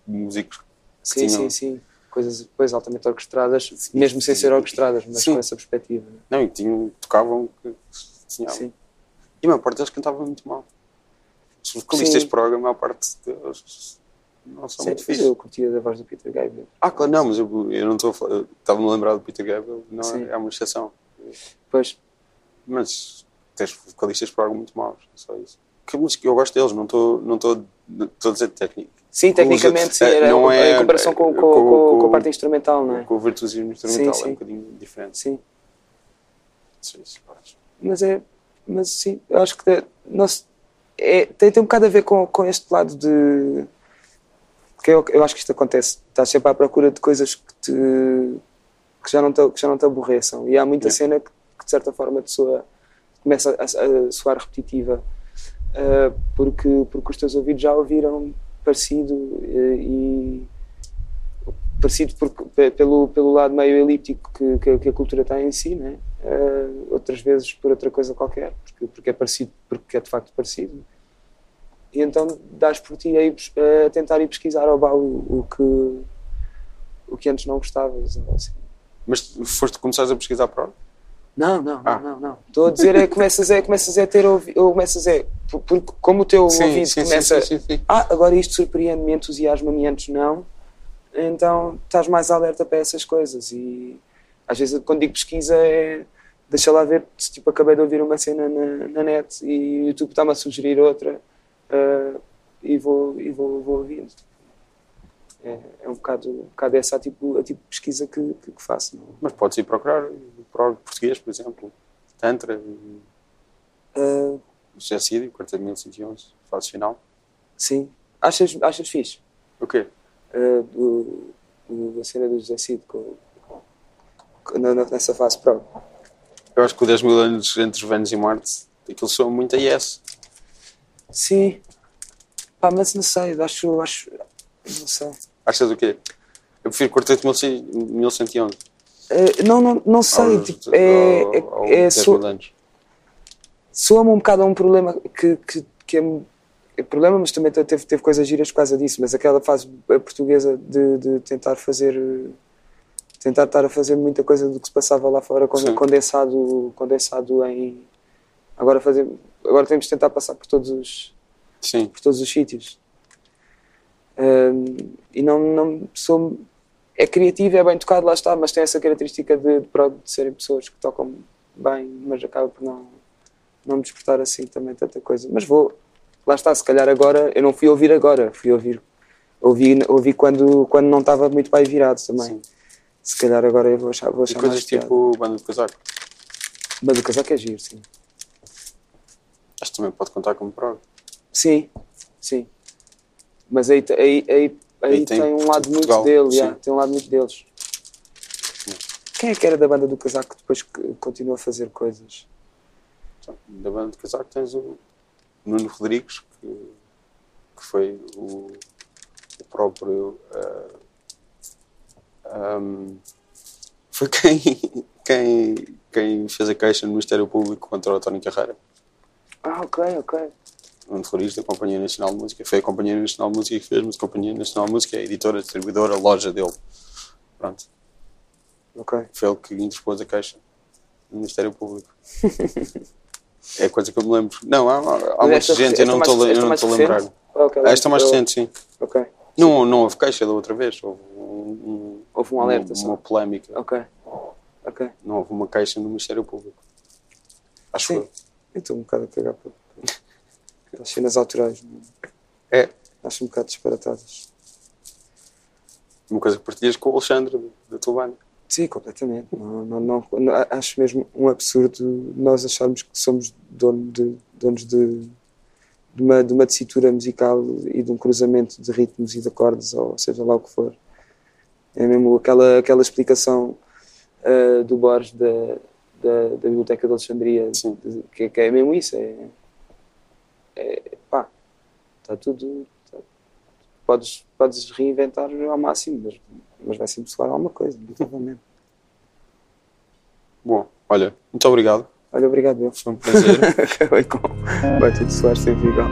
músicos que Sim, sim, sim. Coisas depois altamente orquestradas, Sim. mesmo sem ser orquestradas, mas Sim. com essa perspectiva. né? Não, e tinham, tocavam que tinham. Sim. E a maior parte deles cantava muito mal. Os vocalistas de prog, a maior parte deles não são muito fixos. eu curtia da voz do Peter Gabriel. Ah, claro, não, mas eu, eu não estou a falar. Estava-me a lembrar do Peter Gabriel, não é, é uma exceção. Pois, Mas tens vocalistas de prog muito maus, é só isso. Que música, eu gosto deles, não estou não não estou a dizer técnico. Sim, tecnicamente, sim, É, era não a- é- em comparação com, com, com- com, com- a parte instrumental, não é? Com o virtuosismo instrumental Sim, é um bocadinho diferente. Sim, mas é, mas sim, eu acho que é, é, tem, tem um bocado a ver com, com este lado de. Que eu, eu acho que isto acontece. Estás sempre à procura de coisas que, te, que, já, não te, que já não te aborreçam. E há muita É. cena que, que, de certa forma, soa, começa a, a soar repetitiva. ah, porque, porque os teus ouvidos já ouviram parecido eh, e. parecido por- pe- pelo, pelo lado meio elíptico que, que, que a cultura tem em si, né? Ah, outras vezes por outra coisa qualquer, porque, porque é parecido, porque é de facto parecido. E então dás por ti a, ir a tentar ir pesquisar ao baú o que, o que antes não gostavas. assim. Mas foste começares a pesquisar prog? Não, não, Ah. não, não, não. Estou a dizer é que começas a, começas a ter ouvi- ou começas a, por- porque como o teu ouvido começa sim, sim, sim. ah, agora isto surpreende-me, entusiasma-me, antes não, então estás mais alerta para essas coisas. E às vezes, quando digo pesquisa, é deixa lá ver, se, tipo, acabei de ouvir uma cena na, na net e o YouTube está-me a sugerir outra ah, e, vou, e vou, vou ouvindo. É, é um, bocado, um bocado essa a tipo, a tipo de pesquisa que, que, que faço. Não? Mas podes ir procurar prog português, por exemplo. Tantra, Ah, Suicídio, 40.111, fase final. sim. Achas, achas fixe? O quê? Ah, do, do, da cena do José Cid com, com- na- nessa fase pro. Eu acho que o 10 mil anos entre Vênus e Marte, aquilo soa muito a yes. Sim. Pá, mas não sei, acho. acho não sei. Achas o quê? Eu prefiro 48.111. Eh, não, não, não sei. aos- tipo, é, ao- é, é, 10 so- mil anos. soa-me um bocado a um problema que, que, que é, é problema, mas também teve, teve coisas giras por causa disso. Mas aquela fase portuguesa de, de tentar fazer. tentar estar a fazer muita coisa do que se passava lá fora Sim. condensado, condensado em. Agora, fazer, agora temos de tentar passar por todos os, Sim. por todos os sítios. Ahm, e não, não sou. É criativo, é bem tocado, lá está, mas tem essa característica de, de, de serem pessoas que tocam bem, mas acaba por não, não me despertar assim também tanta coisa. Mas vou, lá está, se calhar agora, eu não fui ouvir agora, fui ouvir, ouvi, ouvi quando, quando não estava muito bem virado também. Sim. Se calhar agora eu vou achar, vou E achar mais coisas piada. tipo banda de casaco. Mas o casaco é giro, sim. Acho que também pode contar como prog. Sim, sim. Mas aí, aí, aí, aí, tem, tem um lado muito Portugal, dele, sim. já, tem um lado muito deles. Quem é que era da banda do casaco que depois que continua a fazer coisas? Da banda de casaco tens o Nuno Rodrigues, que, que foi o, o próprio. ah, ahm, foi quem, quem, quem fez a queixa no Ministério Público contra o António Carreira. Ah, ok, ok. Nuno Rodrigues da Companhia Nacional de Música. Foi a Companhia Nacional de Música que fez, mas a Companhia Nacional de Música é a editora, a distribuidora, a loja dele. Pronto. ok. Foi ele que interpôs a queixa no Ministério Público. é coisa que eu me lembro. Não, há, há, há muita gente, eu não estou a- não mais estou a lembrar. recente? Ok, Ah, esta é mais recente, sim. Ok. Não, não houve queixa da outra vez. Houve um, um- Houve um alerta uma, uma polémica. Ok. Ok. Não houve uma queixa no Ministério Público. Acho Sim. que Eu estou um bocado a cagar para para as cenas autorais. não é Acho um bocado disparatadas. uma coisa que partilhas com o Alexandre da tua banda. Sim, completamente. Não, não, não- não- acho mesmo um absurdo nós acharmos que somos dono de, donos de, de, uma, de uma tessitura musical e de um cruzamento de ritmos e de acordes, ou seja lá o que for. É mesmo aquela, aquela explicação ah, do Borges da, da, da Biblioteca de Alexandria, de- que, que é mesmo isso. É, é pá, está tudo. tá- podes, podes reinventar ao máximo, mas, mas vai sempre soar alguma coisa, inevitavelmente. Bom, olha, muito obrigado. Olha, obrigado. Foi um prazer. Acabei com. Vai tudo soar sempre igual.